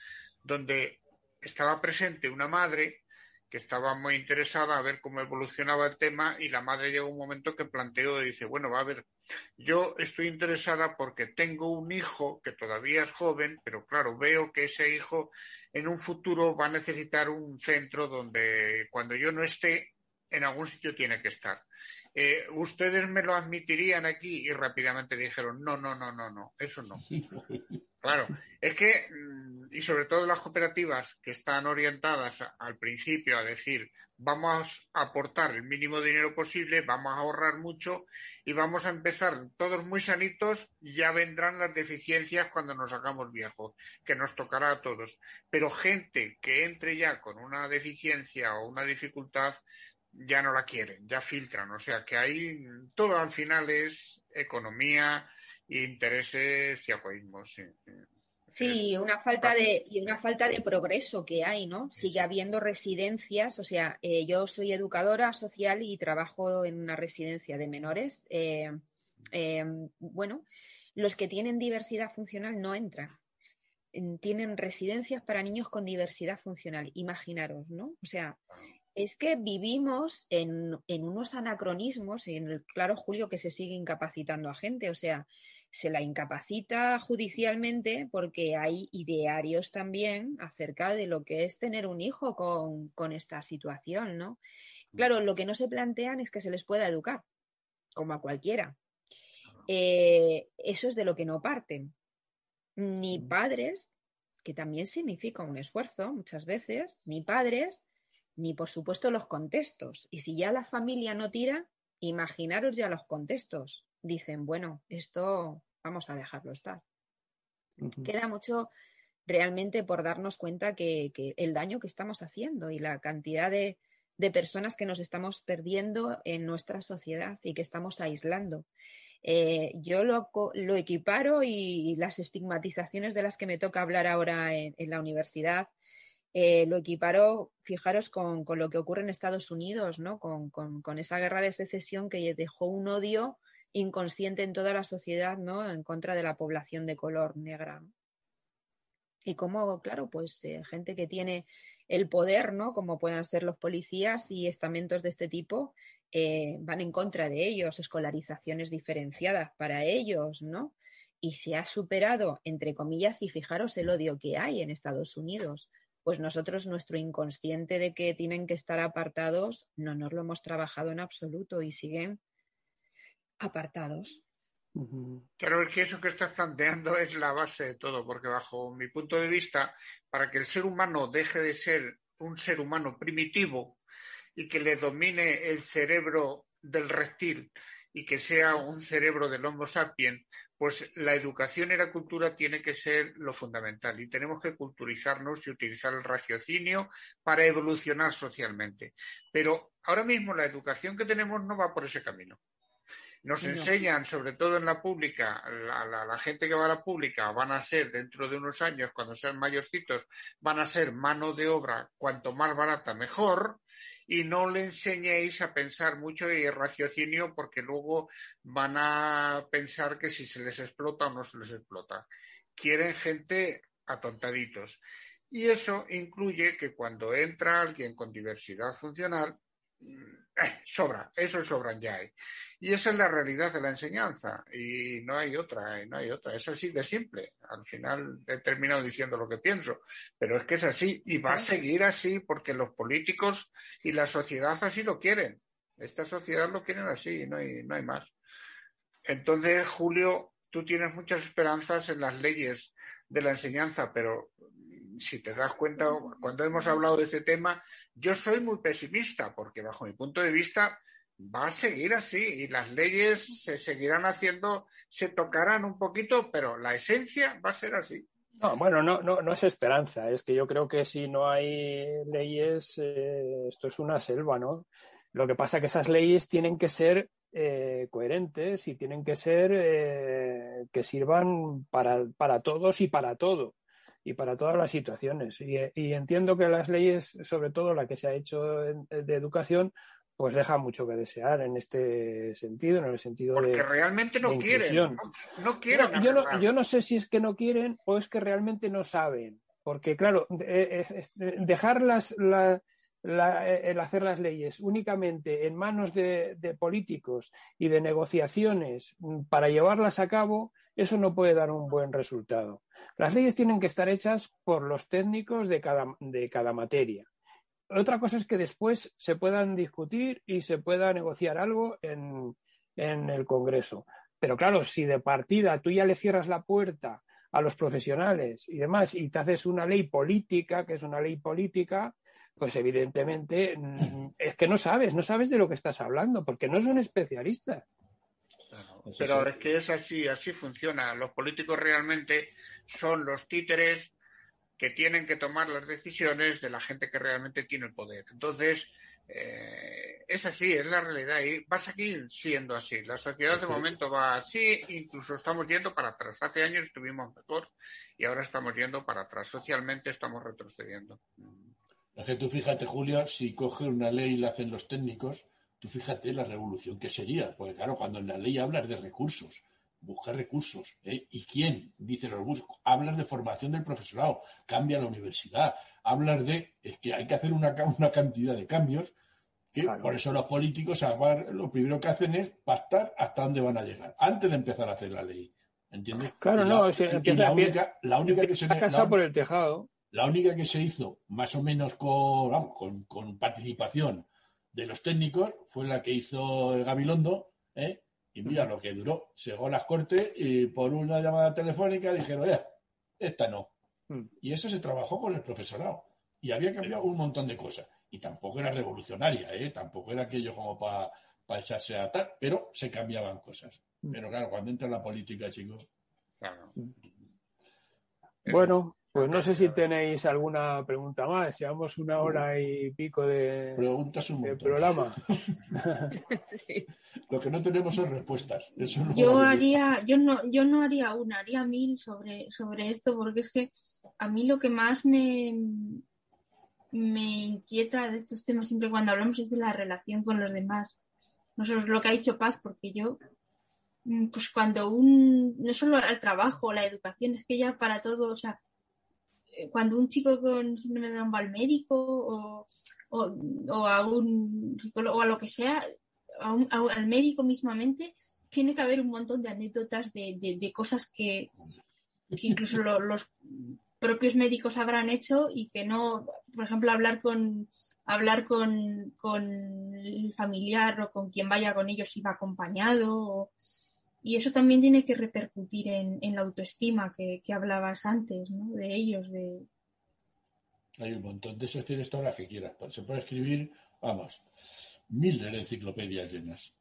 donde estaba presente una madre que estaba muy interesada a ver cómo evolucionaba el tema y la madre llegó un momento que planteó y dice, bueno, va a ver, yo estoy interesada porque tengo un hijo que todavía es joven, pero claro, veo que ese hijo en un futuro va a necesitar un centro donde cuando yo no esté, en algún sitio tiene que estar. Eh, ¿Ustedes me lo admitirían aquí? Y rápidamente dijeron, no, no, no, no, no, eso no. Claro, es que, mm, y sobre todo las cooperativas que están orientadas al principio a decir, vamos a aportar el mínimo dinero posible, vamos a ahorrar mucho y vamos a empezar todos muy sanitos, ya vendrán las deficiencias cuando nos hagamos viejos, que nos tocará a todos. Pero gente que entre ya con una deficiencia o una dificultad, ya no la quieren, ya filtran. O sea que ahí todo al final es economía, intereses y egoísmos. Sí. Sí, una falta de y una falta de progreso que hay, ¿no? Sigue habiendo residencias, o sea, eh, yo soy educadora social y trabajo en una residencia de menores. Eh, eh, bueno, los que tienen diversidad funcional no entran. Tienen residencias para niños con diversidad funcional. Imaginaros, ¿no? O sea, es que vivimos en, unos anacronismos y en el claro Julio que se sigue incapacitando a gente, o sea, se la incapacita judicialmente porque hay idearios también acerca de lo que es tener un hijo con, esta situación, ¿no? Claro, lo que no se plantean es que se les pueda educar, como a cualquiera. Eh, eso es de lo que no parten. Ni padres, que también significa un esfuerzo muchas veces, ni padres ni por supuesto los contextos. Y si ya la familia no tira, imaginaros ya los contextos. Dicen, bueno, esto vamos a dejarlo estar. Queda mucho realmente por darnos cuenta que, el daño que estamos haciendo y la cantidad de, personas que nos estamos perdiendo en nuestra sociedad y que estamos aislando. Eh, yo lo, equiparo y, las estigmatizaciones de las que me toca hablar ahora en la universidad eh, lo equiparó, fijaros, con, lo que ocurre en Estados Unidos, ¿no? Con, esa guerra de secesión que dejó un odio inconsciente en toda la sociedad, ¿no? En contra de la población de color negra. Y como, claro, pues eh, gente que tiene el poder, ¿no? Como puedan ser los policías y estamentos de este tipo, eh, van en contra de ellos, escolarizaciones diferenciadas para ellos, ¿no? Y se ha superado, entre comillas, y fijaros el odio que hay en Estados Unidos pues nosotros nuestro inconsciente de que tienen que estar apartados no nos lo hemos trabajado en absoluto y siguen apartados. Claro, es que eso que estás planteando es la base de todo, porque bajo mi punto de vista, para que el ser humano deje de ser un ser humano primitivo y que le domine el cerebro del reptil y que sea un cerebro del Homo sapiens, pues la educación y la cultura tiene que ser lo fundamental y tenemos que culturizarnos y utilizar el raciocinio para evolucionar socialmente. Pero ahora mismo la educación que tenemos no va por ese camino. Nos enseñan, sobre todo en la pública, la, la, gente que va a la pública van a ser dentro de unos años, cuando sean mayorcitos, van a ser mano de obra cuanto más barata mejor y no le enseñéis a pensar mucho y raciocinio porque luego van a pensar que si se les explota o no se les explota. Quieren gente atontaditos. Y eso incluye que cuando entra alguien con diversidad funcional, eh, sobra, eso sobran ya. hay. Y esa es la realidad de la enseñanza y no hay otra, no hay otra. Es así de simple. Al final he terminado diciendo lo que pienso, pero es que es así y va a seguir así porque los políticos y la sociedad así lo quieren. Esta sociedad lo quieren así no hay, no hay más. Entonces, Julio, tú tienes muchas esperanzas en las leyes de la enseñanza, pero si te das cuenta, cuando hemos hablado de este tema, yo soy muy pesimista, porque bajo mi punto de vista va a seguir así y las leyes se seguirán haciendo, se tocarán un poquito, pero la esencia va a ser así. No, bueno, no, no, no es esperanza, es que yo creo que si no hay leyes, eh, esto es una selva, ¿no? Lo que pasa es que esas leyes tienen que ser eh, coherentes y tienen que ser eh, que sirvan para, para, todos y para todo y para todas las situaciones. Y, y, entiendo que las leyes, sobre todo la que se ha hecho de educación, pues deja mucho que desear en este sentido, en el sentido Porque de. realmente no quieren. No, no quieren. No, yo, no, yo no sé si es que no quieren o es que realmente no saben. Porque, claro, es- de- dejar las, la- la- el hacer las leyes únicamente en manos de, de políticos y de negociaciones mm, para llevarlas a cabo, eso no puede dar un buen resultado. Las leyes tienen que estar hechas por los técnicos de cada, de cada materia. Otra cosa es que después se puedan discutir y se pueda negociar algo en, en el Congreso. Pero claro, si de partida tú ya le cierras la puerta a los profesionales y demás y te haces una ley política, que es una ley política, pues evidentemente mm, es que no sabes, no sabes de lo que estás hablando, porque no son especialistas. Pero es que es así, así funciona. Los políticos realmente son los títeres que tienen que tomar las decisiones de la gente que realmente tiene el poder. Entonces, eh, es así, es la realidad y va a seguir siendo así. La sociedad de momento va así, incluso estamos yendo para atrás. Hace años estuvimos mejor y ahora estamos yendo para atrás. Socialmente estamos retrocediendo. Que tú fíjate, Julio, si coge una ley y la hacen los técnicos, tú fíjate la revolución que sería. Porque claro, cuando en la ley hablas de recursos, buscar recursos, ¿eh? ¿y quién dice los recursos? Hablas de formación del profesorado, cambia la universidad, hablas de, es que hay que hacer una, una cantidad de cambios que por eso los políticos lo primero que hacen es pactar hasta dónde van a llegar, antes de empezar a hacer la ley. ¿Entiendes? Claro, Y no, la, empieza- la única, la única que se casado por el tejado. la única que se hizo más o menos con, vamos, con, con participación de los técnicos fue la que hizo el Gabilondo, ¿eh? y mira lo que duró. Llegó a las cortes y por una llamada telefónica dijeron, "Eh, esta no. Y eso se trabajó con el profesorado. Y había cambiado un montón de cosas. Y tampoco era revolucionaria, ¿eh? tampoco era aquello como para echarse a tal, pero se cambiaban cosas. Pero claro, cuando entra la política, chicos. Bueno, pues no sé si tenéis alguna pregunta más. Llevamos una hora y pico de, Preguntas un de montón. programa. Lo que no tenemos son respuestas. Eso lo Yo haría, yo no, yo no haría una, haría mil sobre, sobre esto, porque es que a mí lo que más me, me inquieta de estos temas siempre cuando hablamos es de la relación con los demás. No solo es lo que ha dicho Paz, porque yo, mm, pues cuando un, no solo al trabajo, la educación, es que ya para todo, o sea, cuando un chico con síndrome de Down va al médico o, o, o a un o a lo que sea, al médico mismamente, tiene que haber un montón de anécdotas de, de- cosas que, incluso lo- los propios médicos habrán hecho y que no, por ejemplo, hablar con hablar con, con el familiar o con quien vaya con ellos si va acompañado. o- y eso también tiene que repercutir en, en la autoestima que, que hablabas antes, ¿no? De ellos, de, Hay un montón de esas tienes todas las que quieras. Se puede escribir, vamos, miles de enciclopedias llenas.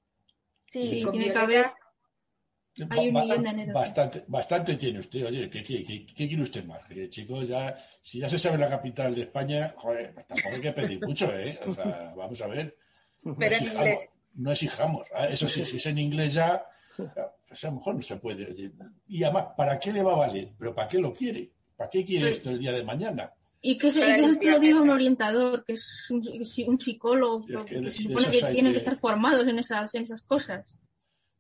Sí, tiene que haber. Hay un Ba- millón de anécdotas. Bastante, bastante tiene usted. Oye, ¿qué, qué, qué- qué quiere usted más? Que, chicos, ya, si ya se sabe la capital de España, joder, pues tampoco hay que pedir mucho, ¿eh? O sea, vamos a ver. No Pero en exijamos, inglés. no exijamos. Ah, Eso sí, si es en inglés ya, pues a lo mejor no se puede. Oye, Y además, ¿para qué le va a valer? ¿Pero para qué lo quiere? ¿Para qué quiere esto el día de mañana? Y que, se, Para y que eso te lo diga un orientador, que es un, psicólogo, es que que, de- se supone que tienen que- que estar formados en esas, en esas cosas.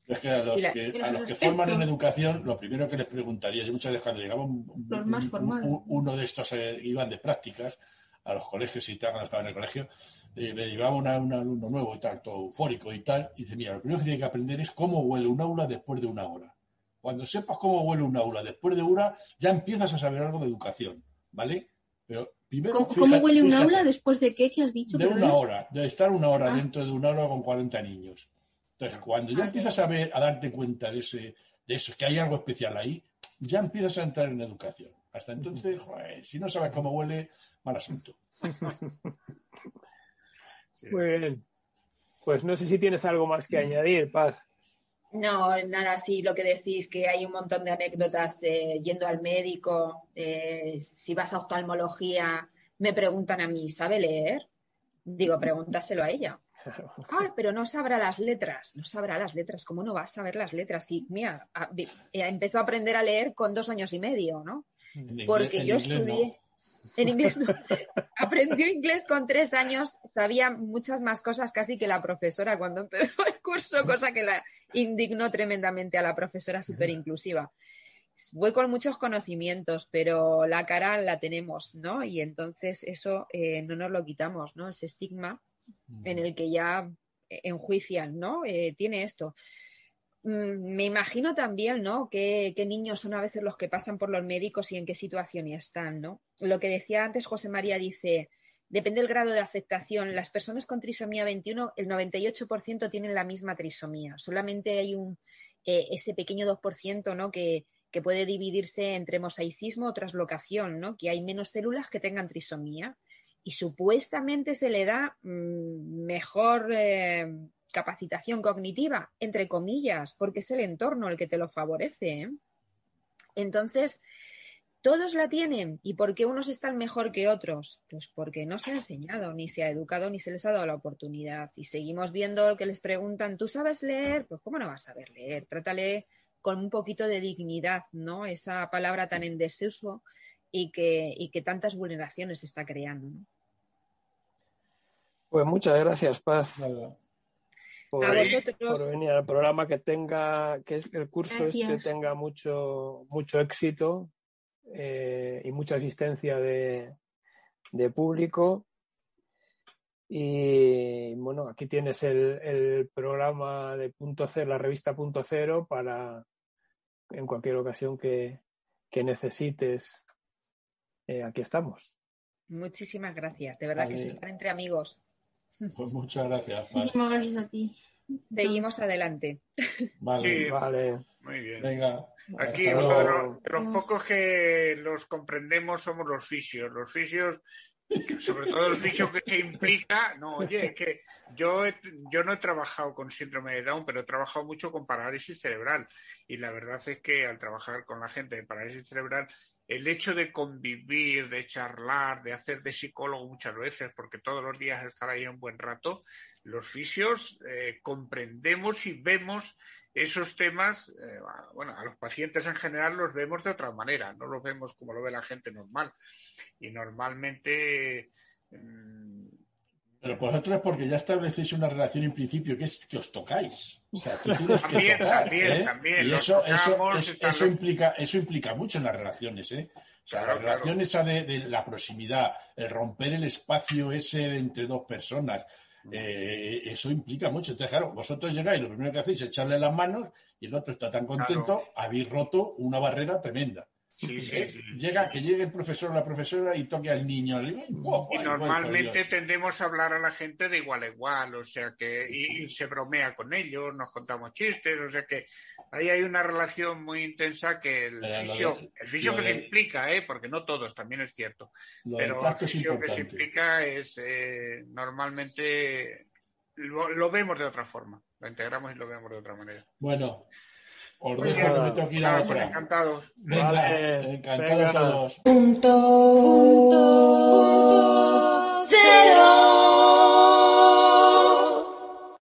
Es que a los la- que, a los forman en educación, lo primero que les preguntaría, yo muchas veces cuando llegaba un, un- Los más un- formados. un- uno de estos eh, iban de prácticas a los colegios y tal, cuando estaba en el colegio, eh, me llevaba una- un alumno nuevo y tal, todo eufórico y tal, y dice, mira, lo primero que tiene que aprender es cómo huele un aula después de una hora. Cuando sepas cómo huele un aula después de una hora, ya empiezas a saber algo de educación, ¿vale? Pero primero, ¿Cómo, huele un fíjate, aula después de qué? ¿Qué has dicho? de una hora, de estar una hora Ah. dentro de una hora con 40 niños. Entonces, cuando ya Ah, empiezas a ver, a darte cuenta de ese, de eso, que hay algo especial ahí, ya empiezas a entrar en educación. Hasta entonces, joder, si no sabes cómo huele, mal asunto. Muy bien. Pues no sé si tienes algo más que añadir, Paz. No, nada, sí, lo que decís, que hay un montón de anécdotas eh, yendo al médico, eh, si vas a oftalmología, me preguntan a mí, ¿sabe leer? Digo, pregúntaselo a ella. Ay, pero no sabrá las letras, no sabrá las letras, ¿cómo no va a saber las letras? Sí, mira, a- eh, empezó a aprender a leer con dos años y medio, ¿no? Inglés- Porque yo estudié, en inglés no. Aprendió inglés con tres años, sabía muchas más cosas casi que la profesora cuando empezó el curso, cosa que la indignó tremendamente a la profesora súper inclusiva. Fue con muchos conocimientos, pero la cara la tenemos, ¿no? Y entonces eso eh, no nos lo quitamos, ¿no? Ese estigma en el que ya enjuician, ¿no? Eh, tiene esto. Mm, Me imagino también, ¿no? ¿Qué, niños son a veces los que pasan por los médicos y en qué situación están, ¿no? Lo que decía antes José María dice, depende del grado de afectación. Las personas con trisomía 21, el 98% tienen la misma trisomía. Solamente hay un, eh, ese pequeño 2%, ¿no? Que, puede dividirse entre mosaicismo o translocación, ¿no? Que hay menos células que tengan trisomía y supuestamente se le da mm, mejor eh, capacitación cognitiva, entre comillas, porque es el entorno el que te lo favorece. ¿eh? Entonces, todos la tienen. ¿Y por qué unos están mejor que otros? Pues porque no se ha enseñado, ni se ha educado, ni se les ha dado la oportunidad. Y seguimos viendo que les preguntan, ¿tú sabes leer? Pues ¿cómo no vas a saber leer? Trátale con un poquito de dignidad, ¿no? Esa palabra tan en desuso y que, y que tantas vulneraciones está creando. Pues muchas gracias, Paz. Por, por venir al programa que tenga, que es- el curso Gracias. este tenga mucho, mucho éxito eh, y mucha asistencia de, de público. Y bueno, aquí tienes el, el programa de Punto Cero, la revista Punto Cero, para en cualquier ocasión que, que necesites. eh, aquí estamos. Muchísimas gracias. De verdad que se están entre amigos. Pues muchas gracias. Paz. Muchísimas gracias a ti. Seguimos adelante. Vale, Sí. Vale. Muy bien. venga. Aquí hasta uno luego. de los, de los pocos que los comprendemos somos los fisios. Los fisios, sobre todo el fisio que se implica, no, oye, es que yo, he- yo no he trabajado con síndrome de Down, pero he trabajado mucho con parálisis cerebral. Y la verdad es que al trabajar con la gente de parálisis cerebral, el hecho de convivir, de charlar, de hacer de psicólogo muchas veces, porque todos los días estar ahí un buen rato, los fisios eh, comprendemos y vemos esos temas, eh, bueno, a los pacientes en general los vemos de otra manera, no los vemos como lo ve la gente normal. Y normalmente, mm, Pero vosotros es porque ya establecéis una relación en principio que es que os tocáis. O sea, tú tienes que También, tocar, también, ¿eh? también, Y eso, eso, es- eso implica, eso implica mucho en las relaciones, ¿eh? O sea, Claro, la relación claro. esa de, de la proximidad, el romper el espacio ese entre dos personas, eh, eso implica mucho. Entonces, claro, vosotros llegáis, lo primero que hacéis es echarle las manos y el otro está tan contento, habéis roto una barrera tremenda. Sí, sí, ¿eh? sí. Llega, que llegue el profesor o la profesora y toque al niño. le digo, ¡ay, guau, Y normalmente tendemos a hablar a la gente de igual a igual, o sea que, y, se bromea con ellos, nos contamos chistes, o sea que ahí hay una relación muy intensa que el fisio, de- el fisio que se implica, ¿eh? porque no todos, también es cierto, pero el fisio que se implica es eh, normalmente lo, lo vemos de otra forma, lo integramos y lo vemos de otra manera. Bueno, os que me a otra. Encantados. Venga, encantados todos. Cero.